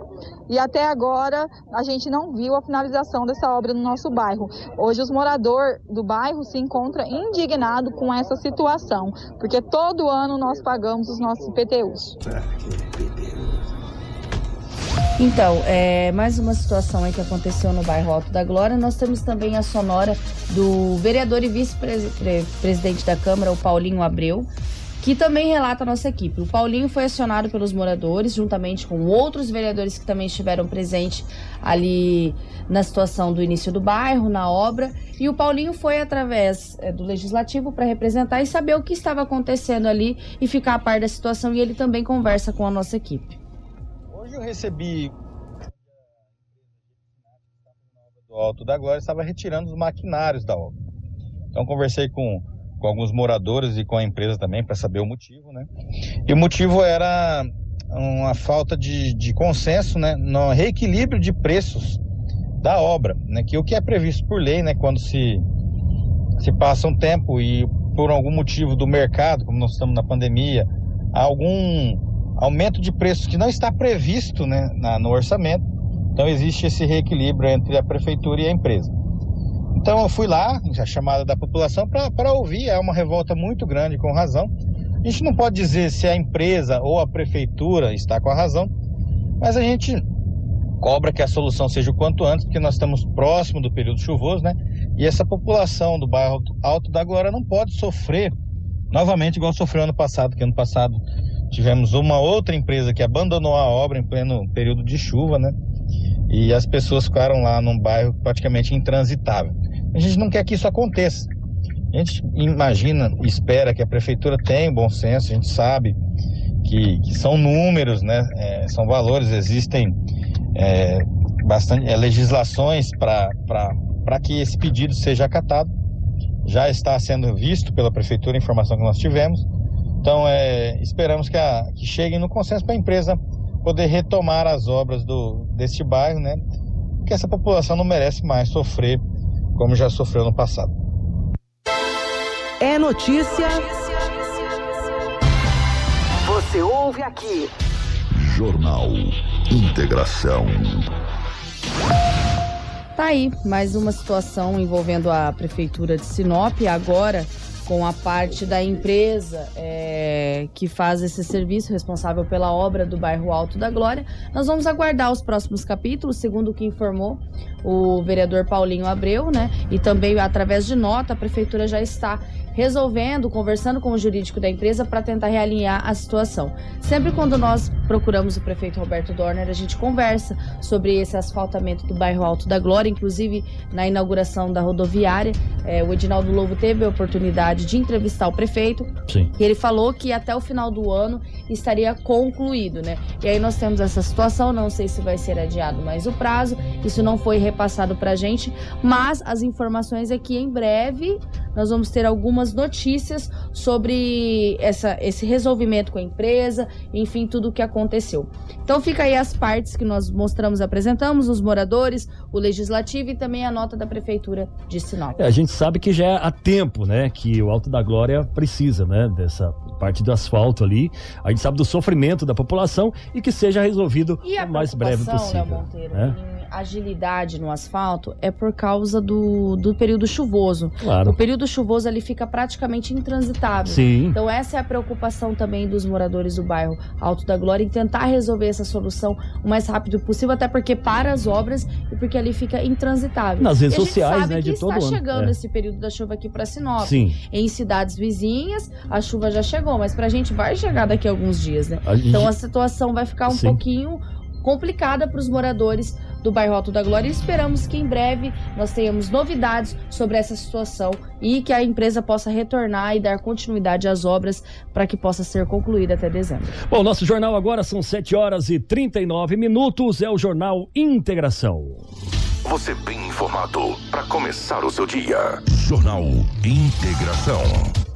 e até agora a gente não viu a finalização dessa obra no nosso bairro. Hoje os moradores do bairro se encontram indignados com essa situação, porque todo ano nós pagamos os nossos IPTUs. Então, é, mais uma situação aí que aconteceu no bairro Alto da Glória. Nós temos também a sonora do vereador e vice-presidente da Câmara, o Paulinho Abreu, que também relata a nossa equipe. O Paulinho foi acionado pelos moradores, juntamente com outros vereadores que também estiveram presentes ali na situação do início do bairro, na obra. E o Paulinho foi através é, do legislativo para representar e saber o que estava acontecendo ali e ficar a par da situação. E ele também conversa com a nossa equipe. Hoje eu recebi do Alto da Glória estava retirando os maquinários da obra. Então conversei com, com alguns moradores e com a empresa também para saber o motivo, né? E o motivo era uma falta de, de consenso, né, no reequilíbrio de preços da obra, né, que o que é previsto por lei, né, quando se se passa um tempo e por algum motivo do mercado, como nós estamos na pandemia, algum aumento de preços que não está previsto né, na, no orçamento. Então existe esse reequilíbrio entre a prefeitura e a empresa. Então eu fui lá, a chamada da população, para ouvir. É uma revolta muito grande, com razão. A gente não pode dizer se a empresa ou a prefeitura está com a razão, mas a gente cobra que a solução seja o quanto antes, porque nós estamos próximo do período chuvoso, né? E essa população do bairro Alto da Glória não pode sofrer novamente igual sofreu ano passado, que ano passado tivemos uma outra empresa que abandonou a obra em pleno período de chuva, né? E as pessoas ficaram lá num bairro praticamente intransitável. A gente não quer que isso aconteça. A gente imagina espera que a prefeitura tenha bom senso, a gente sabe que, que são números, né? É, são valores, existem é, bastante é, legislações para que esse pedido seja acatado. Já está sendo visto pela prefeitura a informação que nós tivemos. Então, é, esperamos que, a, que cheguem no consenso para a empresa poder retomar as obras do, deste bairro, né? Porque essa população não merece mais sofrer como já sofreu no passado. É notícia. Você ouve aqui. Jornal Integração. Tá aí, mais uma situação envolvendo a Prefeitura de Sinop. Agora, com a parte da empresa é, que faz esse serviço, responsável pela obra do bairro Alto da Glória. Nós vamos aguardar os próximos capítulos, segundo o que informou o vereador Paulinho Abreu, né? E também através de nota, a prefeitura já está resolvendo, conversando com o jurídico da empresa para tentar realinhar a situação. Sempre quando nós procuramos o prefeito Roberto Dorner, a gente conversa sobre esse asfaltamento do bairro Alto da Glória, inclusive na inauguração da rodoviária, é, o Edinaldo Lobo teve a oportunidade de entrevistar o prefeito Sim. e ele falou que até o final do ano estaria concluído, né? E aí nós temos essa situação, não sei se vai ser adiado mais o prazo, isso não foi repassado para a gente, mas as informações é que em breve nós vamos ter algumas notícias sobre essa, esse resolvimento com a empresa, enfim, tudo o que aconteceu. Então fica aí as partes que nós mostramos, apresentamos, os moradores, o legislativo e também a nota da prefeitura de Sinop. É, a gente sabe que já há tempo, né, que o Alto da Glória precisa, né, dessa parte do asfalto ali. A gente sabe do sofrimento da população e que seja resolvido o mais breve possível. Léo Monteiro, né? Agilidade no asfalto é por causa do, do período chuvoso. Claro. O período chuvoso ali fica praticamente intransitável. Sim. Então essa é a preocupação também dos moradores do bairro Alto da Glória em tentar resolver essa solução o mais rápido possível, até porque para as obras e porque ali fica intransitável. Nas redes E a gente sociais, sabe né, que de todo está chegando É. esse período da chuva aqui para Sinop. Sim. Em cidades vizinhas, a chuva já chegou, mas pra gente vai chegar daqui a alguns dias, né? A gente- Então a situação vai ficar um Sim. pouquinho complicada para os moradores do bairro Alto da Glória e esperamos que em breve nós tenhamos novidades sobre essa situação e que a empresa possa retornar e dar continuidade às obras para que possa ser concluída até dezembro. Bom, nosso jornal agora são 7 horas e 39 minutos, é o Jornal Integração. Você bem informado para começar o seu dia. Jornal Integração.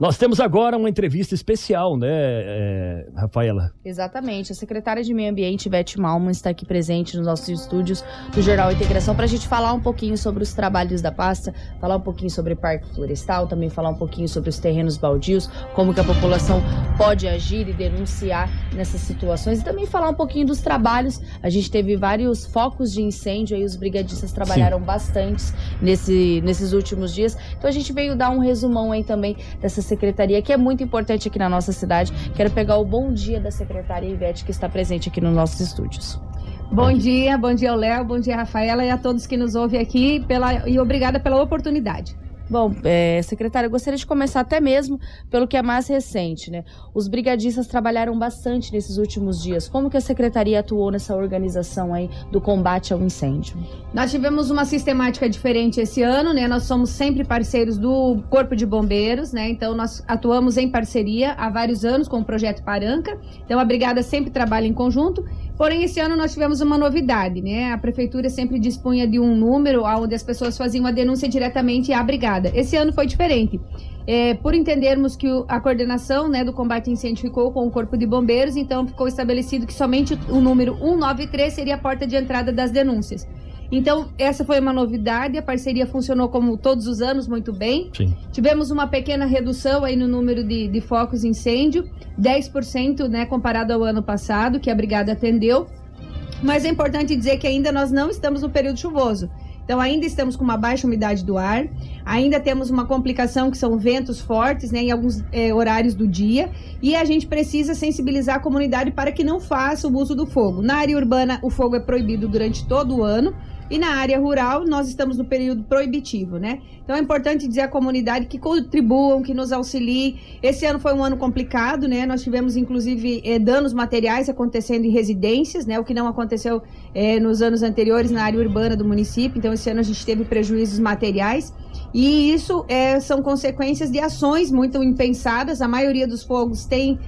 Nós temos agora uma entrevista especial, né, é, Rafaela? Exatamente. A secretária de Meio Ambiente, Ivete Malman, está aqui presente nos nossos estúdios do Jornal Integração para a gente falar um pouquinho sobre os trabalhos da pasta, falar um pouquinho sobre Parque Florestal, também falar um pouquinho sobre os terrenos baldios, como que a população pode agir e denunciar nessas situações e também falar um pouquinho dos trabalhos. A gente teve vários focos de incêndio aí, os brigadistas trabalharam bastante nesse, nesses últimos dias. Então a gente veio dar um resumão aí também dessa secretaria, que é muito importante aqui na nossa cidade. Quero pegar o bom dia da secretária Ivete, que está presente aqui nos nossos estúdios. Bom dia, bom dia ao Léo, bom dia Rafaela e a todos que nos ouvem aqui pela, e obrigada pela oportunidade. Bom, é, secretária, eu gostaria de começar até mesmo pelo que é mais recente, né? Os brigadistas trabalharam bastante nesses últimos dias. Como que a secretaria atuou nessa organização aí do combate ao incêndio? Nós tivemos uma sistemática diferente esse ano, né? Nós somos sempre parceiros do Corpo de Bombeiros, né? Então nós atuamos em parceria há vários anos com o projeto Paranca. Então a brigada sempre trabalha em conjunto. Porém, esse ano nós tivemos uma novidade, né? A prefeitura sempre dispunha de um número onde as pessoas faziam a denúncia diretamente à brigada. Esse ano foi diferente. É, por entendermos que a coordenação né, do combate a incêndio ficou com o Corpo de Bombeiros, então ficou estabelecido que somente o número 193 seria a porta de entrada das denúncias. Então, essa foi uma novidade, a parceria funcionou como todos os anos muito bem. Sim. Tivemos uma pequena redução aí no número de, de focos de incêndio, 10% né, comparado ao ano passado, que a brigada atendeu. Mas é importante dizer que ainda nós não estamos no período chuvoso. Então ainda estamos com uma baixa umidade do ar, ainda temos uma complicação que são ventos fortes, né, em alguns é, horários do dia, e a gente precisa sensibilizar a comunidade para que não faça o uso do fogo. Na área urbana, o fogo é proibido durante todo o ano. E na área rural, nós estamos no período proibitivo, né? Então é importante dizer à comunidade que contribuam, que nos auxiliem. Esse ano foi um ano complicado, né? Nós tivemos, inclusive, eh, danos materiais acontecendo em residências, né? O que não aconteceu eh, nos anos anteriores na área urbana do município. Então, esse ano a gente teve prejuízos materiais. E isso eh, são consequências de ações muito impensadas. A maioria dos fogos tem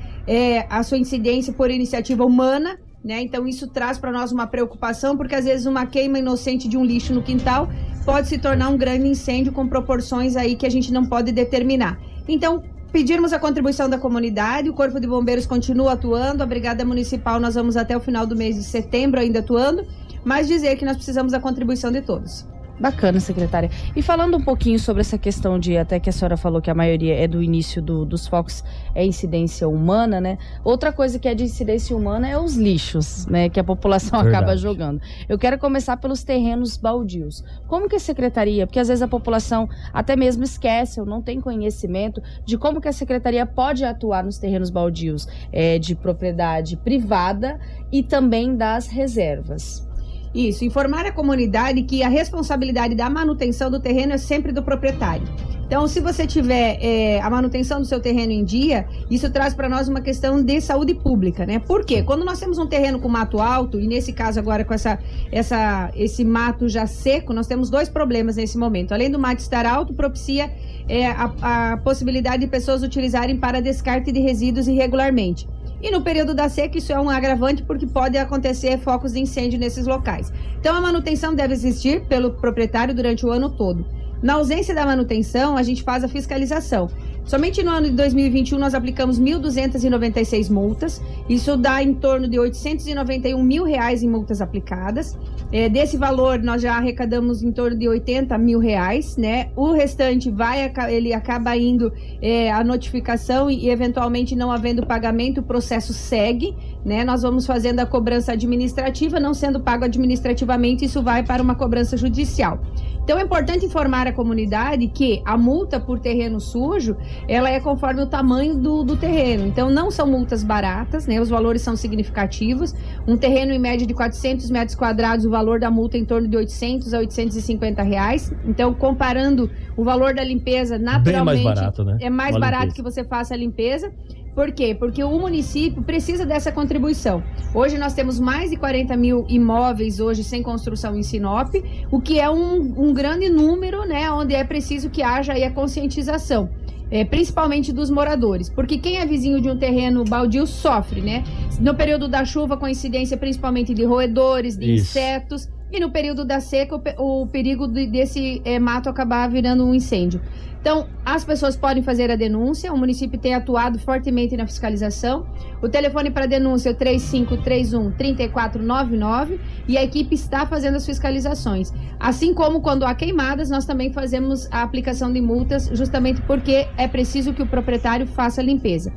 a sua incidência por iniciativa humana, né? Então isso traz para nós uma preocupação, porque às vezes uma queima inocente de um lixo no quintal pode se tornar um grande incêndio com proporções aí que a gente não pode determinar. Então, pedirmos a contribuição da comunidade, o Corpo de Bombeiros continua atuando, a Brigada Municipal nós vamos até o final do mês de setembro ainda atuando, mas dizer que nós precisamos da contribuição de todos. Bacana, secretária. E falando um pouquinho sobre essa questão de, até que a senhora falou que a maioria é do início do, dos focos, é incidência humana, né? Outra coisa que é de incidência humana é os lixos, né? Que a população Verdade. acaba jogando. Eu quero começar pelos terrenos baldios. Como que a secretaria, porque às vezes a população até mesmo esquece ou não tem conhecimento de como que a secretaria pode atuar nos terrenos baldios é, de propriedade privada e também das reservas. Isso, informar a comunidade que a responsabilidade da manutenção do terreno é sempre do proprietário. Então, se você tiver é, a manutenção do seu terreno em dia, isso traz para nós uma questão de saúde pública, né? Por quê? Quando nós temos um terreno com mato alto, e nesse caso agora com essa, essa, esse mato já seco, nós temos dois problemas nesse momento. Além do mato estar alto, propicia é, a, a possibilidade de pessoas utilizarem para descarte de resíduos irregularmente. E no período da seca, isso é um agravante porque pode acontecer focos de incêndio nesses locais. Então, a manutenção deve existir pelo proprietário durante o ano todo. Na ausência da manutenção, a gente faz a fiscalização. Somente no ano de 2021 nós aplicamos 1.296 multas. Isso dá em torno de 891 mil reais em multas aplicadas. É, desse valor nós já arrecadamos em torno de 80 mil reais, né? O restante vai, ele acaba indo é, a notificação e, e eventualmente não havendo pagamento, o processo segue, né? Nós vamos fazendo a cobrança administrativa, não sendo pago administrativamente, isso vai para uma cobrança judicial. Então é importante informar a comunidade que a multa por terreno sujo, ela é conforme o tamanho do, do terreno. Então não são multas baratas, né? Os valores são significativos. Um terreno em média de 400 metros quadrados, o valor da multa é em torno de 800 a 850 reais. Então comparando o valor da limpeza, naturalmente mais barato, né? é mais Uma barato limpeza. que você faça a limpeza. Por quê? Porque o município precisa dessa contribuição. Hoje nós temos mais de 40 mil imóveis hoje sem construção em Sinop, o que é um, um grande número, né? Onde é preciso que haja a conscientização. É, principalmente dos moradores, porque quem é vizinho de um terreno baldio sofre, né? No período da chuva, com incidência principalmente de roedores, de Isso. insetos, e no período da seca, o, o perigo de, desse é, mato acabar virando um incêndio. Então, as pessoas podem fazer a denúncia, o município tem atuado fortemente na fiscalização. O telefone para denúncia é 3531 3499 e a equipe está fazendo as fiscalizações. Assim como quando há queimadas, nós também fazemos a aplicação de multas, justamente porque é preciso que o proprietário faça a limpeza.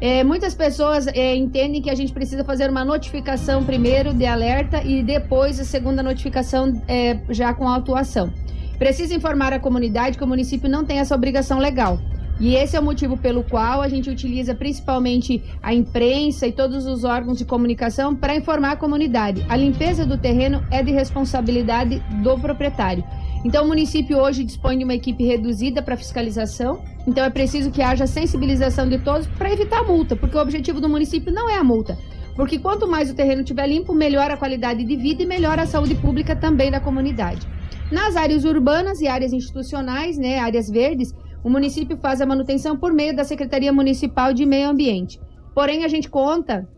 É, muitas pessoas é, entendem que a gente precisa fazer uma notificação primeiro de alerta e depois a segunda notificação é, já com autuação. Precisa informar a comunidade que o município não tem essa obrigação legal. E esse é o motivo pelo qual a gente utiliza principalmente a imprensa e todos os órgãos de comunicação para informar a comunidade. A limpeza do terreno é de responsabilidade do proprietário. Então, o município hoje dispõe de uma equipe reduzida para fiscalização. Então, é preciso que haja sensibilização de todos para evitar a multa, porque o objetivo do município não é a multa. Porque quanto mais o terreno estiver limpo, melhor a qualidade de vida e melhor a saúde pública também da comunidade. Nas áreas urbanas e áreas institucionais, né, áreas verdes, o município faz a manutenção por meio da Secretaria Municipal de Meio Ambiente. Porém, a gente conta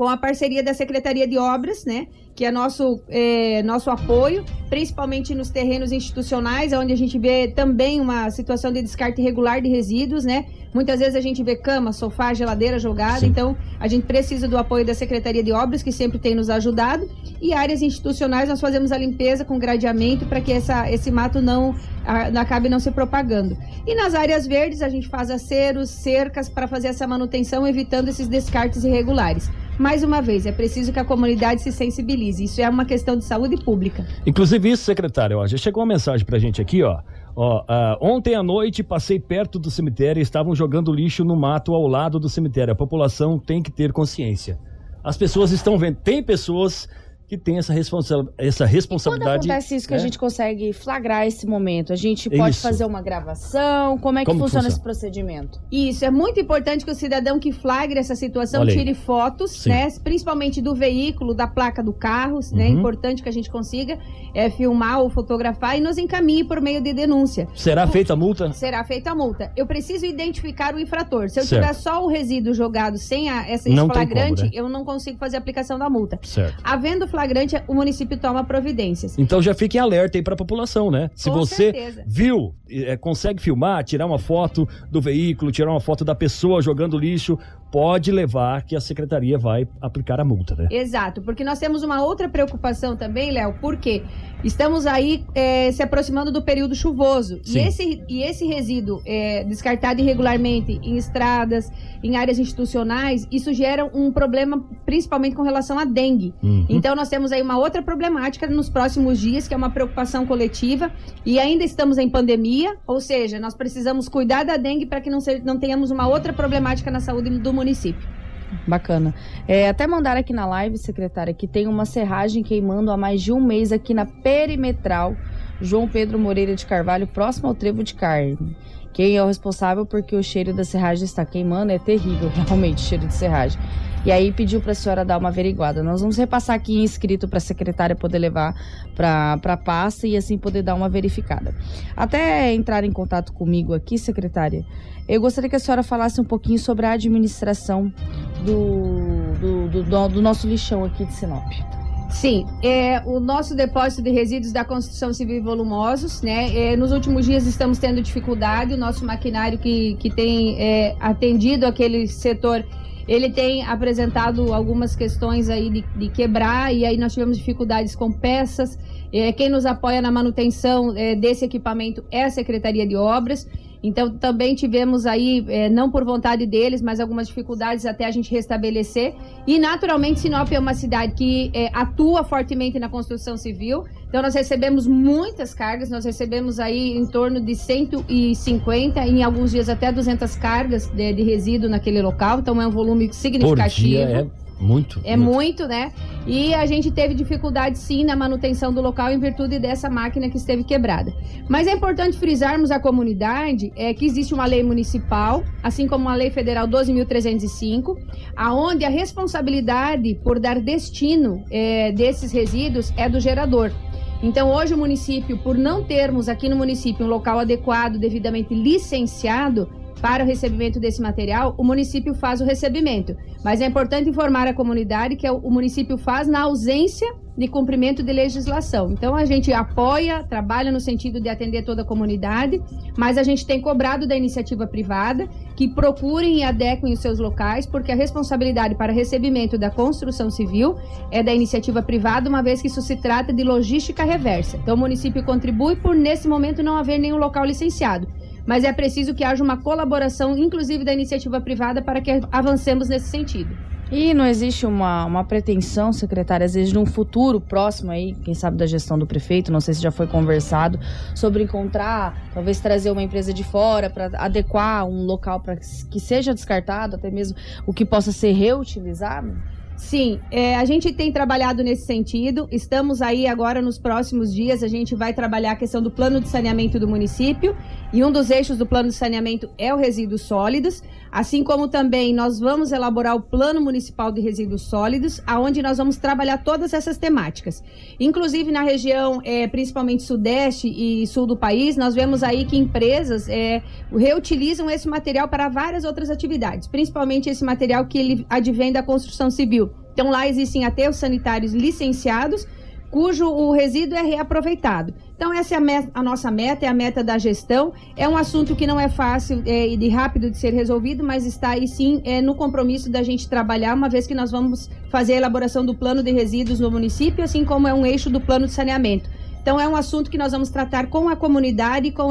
com a parceria da Secretaria de Obras, né, que é nosso, é, nosso apoio, principalmente nos terrenos institucionais, onde a gente vê também uma situação de descarte irregular de resíduos, né? Muitas vezes a gente vê cama, sofá, geladeira jogada, Sim. então a gente precisa do apoio da Secretaria de Obras, que sempre tem nos ajudado, e áreas institucionais nós fazemos a limpeza com gradeamento para que essa, esse mato não acabe não se propagando. E nas áreas verdes a gente faz aceros, cercas para fazer essa manutenção, evitando esses descartes irregulares. Mais uma vez, é preciso que a comunidade se sensibilize. Isso é uma questão de saúde pública. Inclusive isso, secretário, ó, já chegou uma mensagem pra gente aqui, ó. Ó, ah, ontem à noite passei perto do cemitério e estavam jogando lixo no mato ao lado do cemitério. A população tem que ter consciência. As pessoas estão vendo. Tem pessoas que têm essa, responsa essa Quando responsabilidade. acontece isso que a né? gente consegue flagrar esse momento? A gente pode Isso. fazer uma gravação? Como é que Como funciona funciona? esse procedimento? Isso, é muito importante que o cidadão que flagre essa situação Olha aí. tire fotos, Sim. né? Principalmente do veículo, da placa do carro, né? É Uhum. importante que a gente consiga é, filmar ou fotografar e nos encaminhe por meio de denúncia. Será feita a multa? Será feita a multa. Eu preciso identificar o infrator. Se eu Certo. tiver só o resíduo jogado sem a, essa Não tem flagrante, como, né? eu não consigo fazer a aplicação da multa. Certo. Havendo flagrante, o município toma providências. Então já fiquem alerta aí pra população, né? Se Com você certeza. viu, é, consegue filmar, tirar uma foto do veículo, tirar uma foto da pessoa jogando lixo, pode levar que a secretaria vai aplicar a multa, né? Exato, porque nós temos uma outra preocupação também, Léo, porque estamos aí é, se aproximando do período chuvoso. E esse, e esse resíduo é, descartado irregularmente em estradas, em áreas institucionais, isso gera um problema principalmente com relação à dengue. Uhum. Então nós temos aí uma outra problemática nos próximos dias, que é uma preocupação coletiva, e ainda estamos em pandemia, ou seja, nós precisamos cuidar da dengue para que não, se- não tenhamos uma outra problemática na saúde do município. Bacana. É, até mandaram aqui na live, secretária, que tem uma serragem queimando há mais de um mês aqui na perimetral João Pedro Moreira de Carvalho, próximo ao trevo de carne. Quem é o responsável porque o cheiro da serragem está queimando é terrível, realmente, cheiro de serragem. E aí pediu para a senhora dar uma averiguada. Nós vamos repassar aqui em escrito para a secretária poder levar para a pasta e assim poder dar uma verificada. Até entrar em contato comigo aqui, secretária, eu gostaria que a senhora falasse um pouquinho sobre a administração do, do, do- do- do nosso lixão aqui de Sinop. Sim, é, o nosso depósito de resíduos da construção civil volumosos, né? é, nos últimos dias estamos tendo dificuldade, o nosso maquinário que, que tem é, atendido aquele setor, ele tem apresentado algumas questões aí de, de quebrar, e aí nós tivemos dificuldades com peças. É, quem nos apoia na manutenção é, desse equipamento é a Secretaria de Obras. Então também tivemos aí, é, não por vontade deles, mas algumas dificuldades até a gente restabelecer. E naturalmente Sinop é uma cidade que é, atua fortemente na construção civil. Então nós recebemos muitas cargas, nós recebemos aí em torno de 150, em alguns dias até 200 cargas de, de resíduo naquele local. Então é um volume Por significativo. dia é muito. É muito, né? E a gente teve dificuldade sim na manutenção do local em virtude dessa máquina que esteve quebrada. Mas é importante frisarmos à comunidade é, que existe uma lei municipal, assim como uma lei federal 12.305, aonde a responsabilidade por dar destino é, desses resíduos é do gerador. Então, hoje o município, por não termos aqui no município um local adequado, devidamente licenciado para o recebimento desse material, o município faz o recebimento. Mas é importante informar a comunidade que o município faz na ausência de cumprimento de legislação. Então a gente apoia, trabalha no sentido de atender toda a comunidade, mas a gente tem cobrado da iniciativa privada que procurem e adequem os seus locais, porque a responsabilidade para recebimento da construção civil é da iniciativa privada, uma vez que isso se trata de logística reversa. Então o município contribui por nesse momento não haver nenhum local licenciado mas é preciso que haja uma colaboração, inclusive da iniciativa privada, para que avancemos nesse sentido. E não existe uma, uma pretensão, secretária, às vezes, num futuro próximo aí, quem sabe da gestão do prefeito, não sei se já foi conversado, sobre encontrar, talvez trazer uma empresa de fora para adequar um local para que seja descartado, até mesmo o que possa ser reutilizado? Sim, é, a gente tem trabalhado nesse sentido. Estamos aí agora nos próximos dias. A gente vai trabalhar a questão do plano de saneamento do município. E um dos eixos do plano de saneamento é o resíduos sólidos. Assim como também nós vamos elaborar o plano municipal de resíduos sólidos, aonde nós vamos trabalhar todas essas temáticas. Inclusive na região, é, principalmente sudeste e sul do país, nós vemos aí que empresas é, reutilizam esse material para várias outras atividades, principalmente esse material que ele advém da construção civil. Então lá existem aterros sanitários licenciados, cujo o resíduo é reaproveitado. Então essa é a, meta- a nossa meta, é a meta da gestão. É um assunto que não é fácil é, e de rápido de ser resolvido, mas está aí sim é, no compromisso da gente trabalhar, uma vez que nós vamos fazer a elaboração do plano de resíduos no município, assim como é um eixo do plano de saneamento. Então é um assunto que nós vamos tratar com a comunidade e com,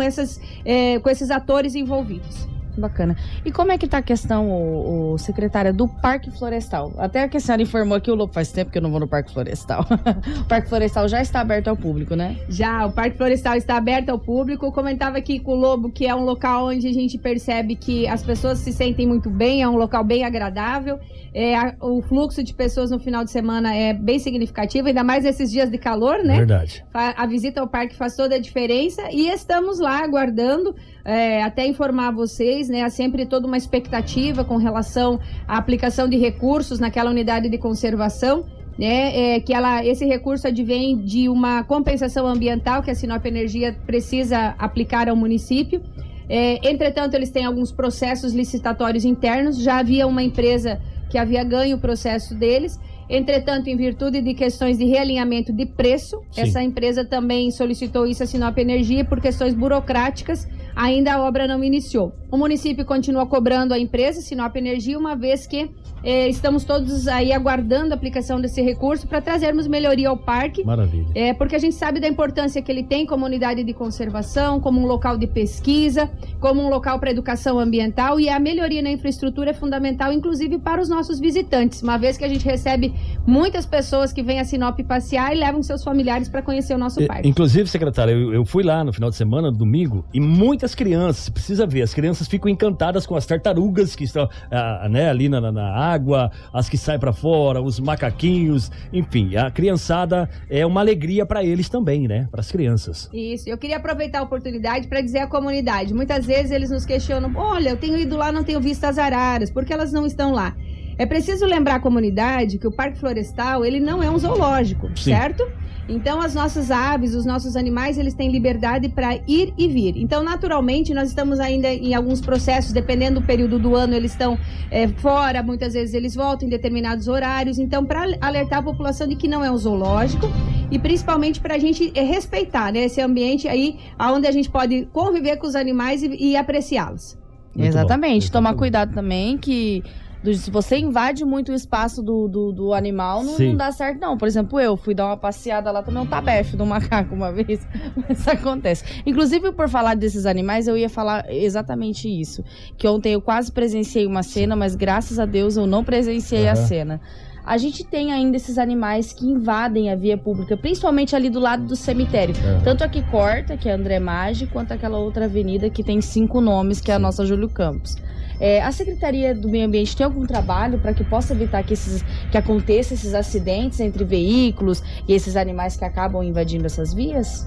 é, com esses atores envolvidos. Bacana. E como é que tá a questão, o, o secretária, do Parque Florestal? Até que a senhora informou que o Lobo faz tempo que eu não vou no Parque Florestal. o Parque Florestal já está aberto ao público, né? Já, o Parque Florestal está aberto ao público. Eu comentava aqui com o Lobo que é um local onde a gente percebe que as pessoas se sentem muito bem, é um local bem agradável. É, a- o fluxo de pessoas no final de semana é bem significativo, ainda mais nesses dias de calor, né? Verdade. Fa- A visita ao parque faz toda a diferença e estamos lá aguardando é, até informar vocês, né? Há sempre toda uma expectativa com relação à aplicação de recursos naquela unidade de conservação. Né, é, que ela, esse recurso advém de uma compensação ambiental que a Sinop Energia precisa aplicar ao município. É, entretanto, eles têm alguns processos licitatórios internos. Já havia uma empresa que havia ganho o processo deles. Entretanto, em virtude de questões de realinhamento de preço, Sim. essa empresa também solicitou isso à Sinop Energia por questões burocráticas. Ainda a obra não iniciou. O município continua cobrando a empresa Sinop Energia, uma vez que eh, estamos todos aí aguardando a aplicação desse recurso para trazermos melhoria ao parque. Maravilha. É, porque a gente sabe da importância que ele tem como unidade de conservação, como um local de pesquisa, como um local para educação ambiental e a melhoria na infraestrutura é fundamental, inclusive para os nossos visitantes, uma vez que a gente recebe muitas pessoas que vêm a Sinop passear e levam seus familiares para conhecer o nosso E- parque. Inclusive, secretária, eu, eu fui lá no final de semana, domingo, e muitas crianças, precisa ver, as crianças ficam encantadas com as tartarugas que estão ah, né, ali na, na- na água, as que saem pra fora, os macaquinhos, enfim, a criançada é uma alegria pra eles também, né? Para as crianças. Isso, eu queria aproveitar a oportunidade para dizer à comunidade. Muitas vezes eles nos questionam: olha, eu tenho ido lá, não tenho visto as araras, por que elas não estão lá? É preciso lembrar a comunidade que o Parque Florestal ele não é um zoológico, Sim. certo? Então as nossas aves, os nossos animais, eles têm liberdade para ir e vir. Então, naturalmente, nós estamos ainda em alguns processos, dependendo do período do ano, eles estão é, fora, muitas vezes eles voltam em determinados horários. Então, para alertar a população de que não é um zoológico e principalmente para a gente é, respeitar né, esse ambiente aí, onde a gente pode conviver com os animais e, e apreciá-los. Exatamente. Tomar cuidado também que se você invade muito o espaço do, do, do animal, não, não dá certo, não. Por exemplo, eu fui dar uma passeada lá também, um tabefe do macaco uma vez. Mas isso acontece. Inclusive, por falar desses animais, eu ia falar exatamente isso. Que ontem eu quase presenciei uma cena, mas graças a Deus eu não presenciei a Aham. cena. A gente tem ainda esses animais que invadem a via pública, principalmente ali do lado do cemitério. Aham. Tanto a que corta, que é André Maggi, quanto aquela outra avenida que tem cinco nomes, que é a nossa Júlio Campos. É, a Secretaria do Meio Ambiente tem algum trabalho para que possa evitar que, esses, que aconteça esses acidentes entre veículos e esses animais que acabam invadindo essas vias?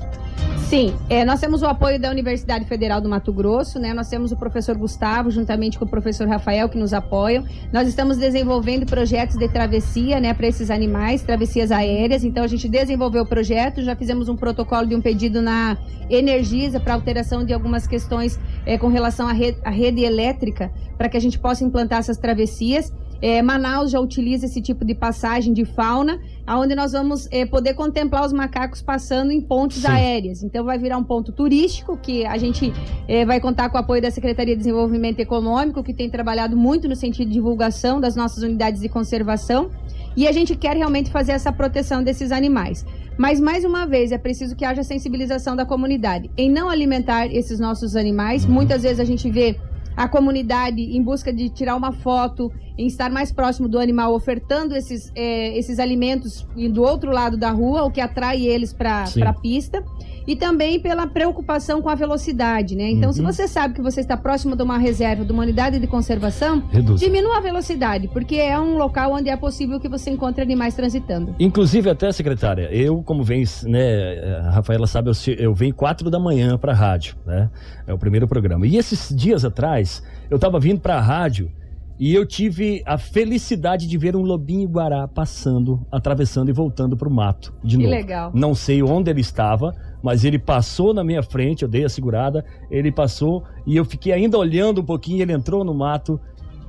Sim, é, nós temos o apoio da Universidade Federal do Mato Grosso, né? Nós temos o professor Gustavo, juntamente com o professor Rafael, que nos apoiam. Nós estamos desenvolvendo projetos de travessia, né, para esses animais, travessias aéreas. Então a gente desenvolveu o projeto, já fizemos um protocolo de um pedido na Energisa para alteração de algumas questões é, com relação à à rede elétrica, para que a gente possa implantar essas travessias. É, Manaus já utiliza esse tipo de passagem de fauna, aonde nós vamos é, poder contemplar os macacos passando em pontes Sim. aéreas. Então vai virar um ponto turístico que a gente é, vai contar com o apoio da Secretaria de Desenvolvimento Econômico, que tem trabalhado muito no sentido de divulgação das nossas unidades de conservação. E a gente quer realmente fazer essa proteção desses animais. Mas, mais uma vez, é preciso que haja sensibilização da comunidade em não alimentar esses nossos animais. Muitas vezes a gente vê a comunidade em busca de tirar uma foto, em estar mais próximo do animal, ofertando esses, eh, esses alimentos do outro lado da rua, o que atrai eles para a pista. E também pela preocupação com a velocidade, né? Então, se Uhum. você sabe que você está próximo de uma reserva, de uma unidade de conservação, Reduz. diminua a velocidade, porque é um local onde é possível que você encontre animais transitando. Inclusive, até, secretária, eu, como vem, né, a Rafaela sabe, eu, se- eu venho quatro da manhã pra rádio, né? É o primeiro programa. E esses dias atrás, eu tava vindo pra rádio e eu tive a felicidade de ver um lobinho guará passando, atravessando e voltando pro mato de Que novo. legal. Não sei onde ele estava, mas ele passou na minha frente, eu dei a segurada, ele passou e eu fiquei ainda olhando um pouquinho, ele entrou no mato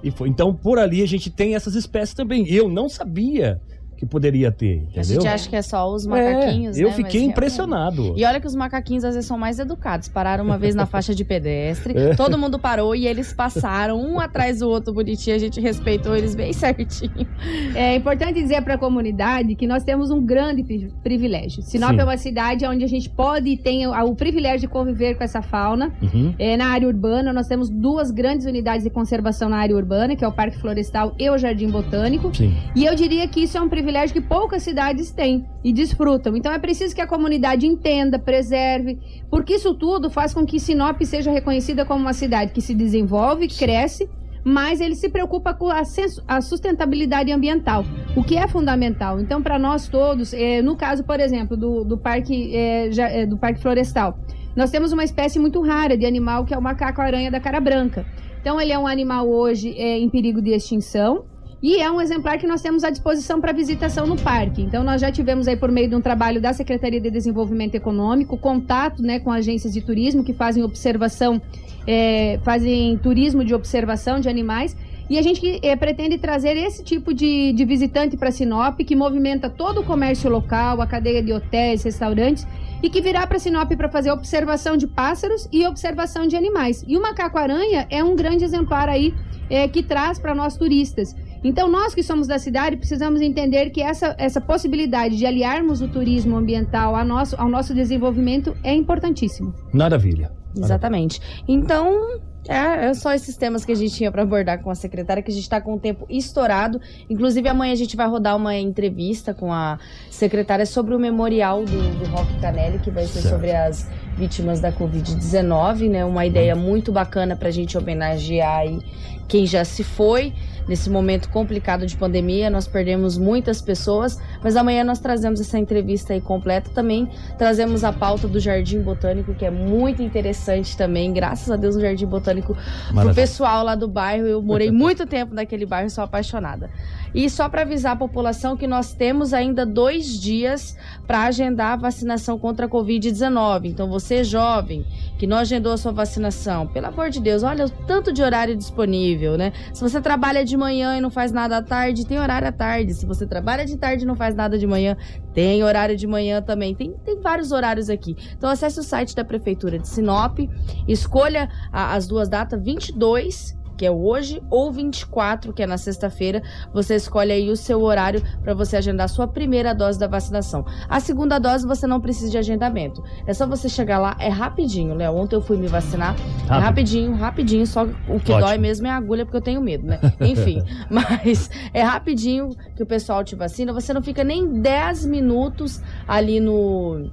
e foi. Então, por ali a gente tem essas espécies também. Eu não sabia que poderia ter, entendeu? A gente acha que é só os macaquinhos, é, eu né? fiquei Mas, impressionado. E olha que os macaquinhos às vezes são mais educados. Pararam uma vez na faixa de pedestre, É. todo mundo parou e eles passaram um atrás do outro bonitinho. A gente respeitou eles bem certinho. É importante dizer para a comunidade que nós temos um grande pri- privilégio. Sinop Sim. é uma cidade onde a gente pode e tem o, o privilégio de conviver com essa fauna. Uhum. É, na área urbana, nós temos duas grandes unidades de conservação na área urbana, que é o Parque Florestal e o Jardim Botânico. Sim. E eu diria que isso é um privilégio que poucas cidades têm e desfrutam. Então é preciso que a comunidade entenda, preserve, porque isso tudo faz com que Sinop seja reconhecida como uma cidade que se desenvolve, cresce, mas ele se preocupa com a, sustentabilidade ambiental, o que é fundamental. Então, para nós todos, eh, no caso, por exemplo, do, do, parque, ja- eh, do Parque Florestal, nós temos uma espécie muito rara de animal que é o macaco-aranha da cara branca. Então, ele é um animal hoje em perigo de extinção. E é um exemplar que nós temos à disposição para visitação no parque. Então, nós já tivemos aí, por meio de um trabalho da Secretaria de Desenvolvimento Econômico, contato né, com agências de turismo que fazem observação, eh, fazem turismo de observação de animais. E a gente eh, pretende trazer esse tipo de, de visitante para Sinop, que movimenta todo o comércio local, a cadeia de hotéis, restaurantes, e que virá para Sinop para fazer observação de pássaros e observação de animais. E o macaco-aranha é um grande exemplar aí eh, que traz para nós turistas. Então, nós que somos da cidade precisamos entender que essa, essa possibilidade de aliarmos o turismo ambiental ao nosso, ao nosso desenvolvimento é importantíssimo. Maravilha. Exatamente. Então, é, é só esses temas que a gente tinha para abordar com a secretária, que a gente está com o tempo estourado. Inclusive, amanhã a gente vai rodar uma entrevista com a secretária sobre o memorial do, do Rock Canelli, que vai ser Certo. sobre as vítimas da Covid-19, né? Uma ideia muito bacana para a gente homenagear aí quem já se foi nesse momento complicado de pandemia. Nós perdemos muitas pessoas, mas amanhã nós trazemos essa entrevista aí completa. Também trazemos a pauta do Jardim Botânico, que é muito interessante também. Graças a Deus, o Jardim Botânico pro Maravilha. pessoal lá do bairro. Eu morei muito tempo naquele bairro, sou apaixonada. E só para avisar a população que nós temos ainda dois dias para agendar a vacinação contra a Covid-19. Então, você jovem que não agendou a sua vacinação, pelo amor de Deus, olha o tanto de horário disponível, né? Se você trabalha de manhã e não faz nada à tarde, tem horário à tarde. Se você trabalha de tarde e não faz nada de manhã, tem horário de manhã também. Tem, tem vários horários aqui. Então, acesse o site da Prefeitura de Sinop, escolha a- as duas datas, 22 que é hoje, ou 24, que é na sexta-feira, você escolhe aí o seu horário para você agendar a sua primeira dose da vacinação. A segunda dose você não precisa de agendamento. É só você chegar lá, é rapidinho, Léo. Ontem eu fui me vacinar, é Rápido. rapidinho, rapidinho, só o que Ótimo. dói mesmo é a agulha, porque eu tenho medo, né? Enfim, mas é rapidinho que o pessoal te vacina, você não fica nem 10 minutos ali no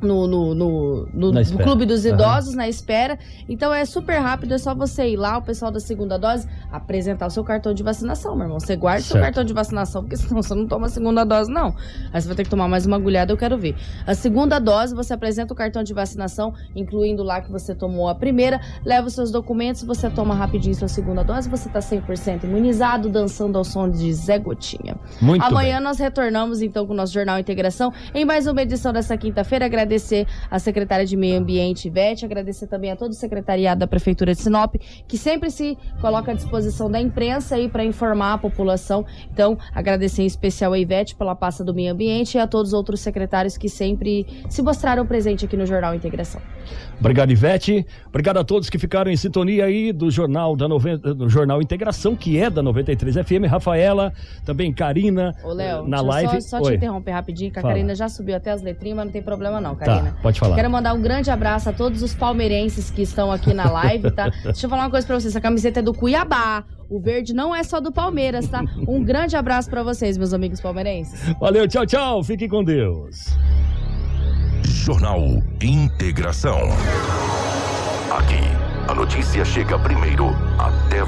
no, no, no, no- no. Clube dos. Idosos, na espera. Então é super rápido, é só você ir lá, o pessoal da segunda dose, apresentar o seu cartão de vacinação, meu irmão. Você guarda o seu cartão de vacinação, porque senão você não toma a segunda dose, não. Aí você vai ter que tomar mais uma agulhada, eu quero ver. A segunda dose, você apresenta o cartão de vacinação, incluindo lá que você tomou a primeira, leva os seus documentos, você toma rapidinho sua segunda dose, você tá 100% imunizado, dançando ao som de Zé Gotinha. Muito Amanhã bem. nós retornamos então com o nosso Jornal Integração em mais uma edição dessa quinta-feira. Agradecer a secretária de Meio Ambiente, Ivete, agradecer também a todo o secretariado da Prefeitura de Sinop, que sempre se coloca à disposição da imprensa aí para informar a população. Então, agradecer em especial a Ivete pela pasta do Meio Ambiente e a todos os outros secretários que sempre se mostraram presentes aqui no Jornal Integração. Obrigado, Ivete. Obrigado a todos que ficaram em sintonia aí do Jornal da noven... do Jornal Integração, que é da 93 FM. Rafaela, também Karina, Ô, Léo, na live. só, só te interromper rapidinho, que a Fala. Karina já subiu até as letrinhas, mas não tem problema não, Karina. Tá, pode falar. Quero mandar um grande abraço a todos os palmeirenses que estão aqui na live, tá? Deixa eu falar uma coisa pra vocês. Essa camiseta é do Cuiabá. O verde não é só do Palmeiras, tá? Um grande abraço pra vocês, meus amigos palmeirenses. Valeu, tchau, tchau. Fiquem com Deus. Jornal Integração. Aqui, a notícia chega primeiro até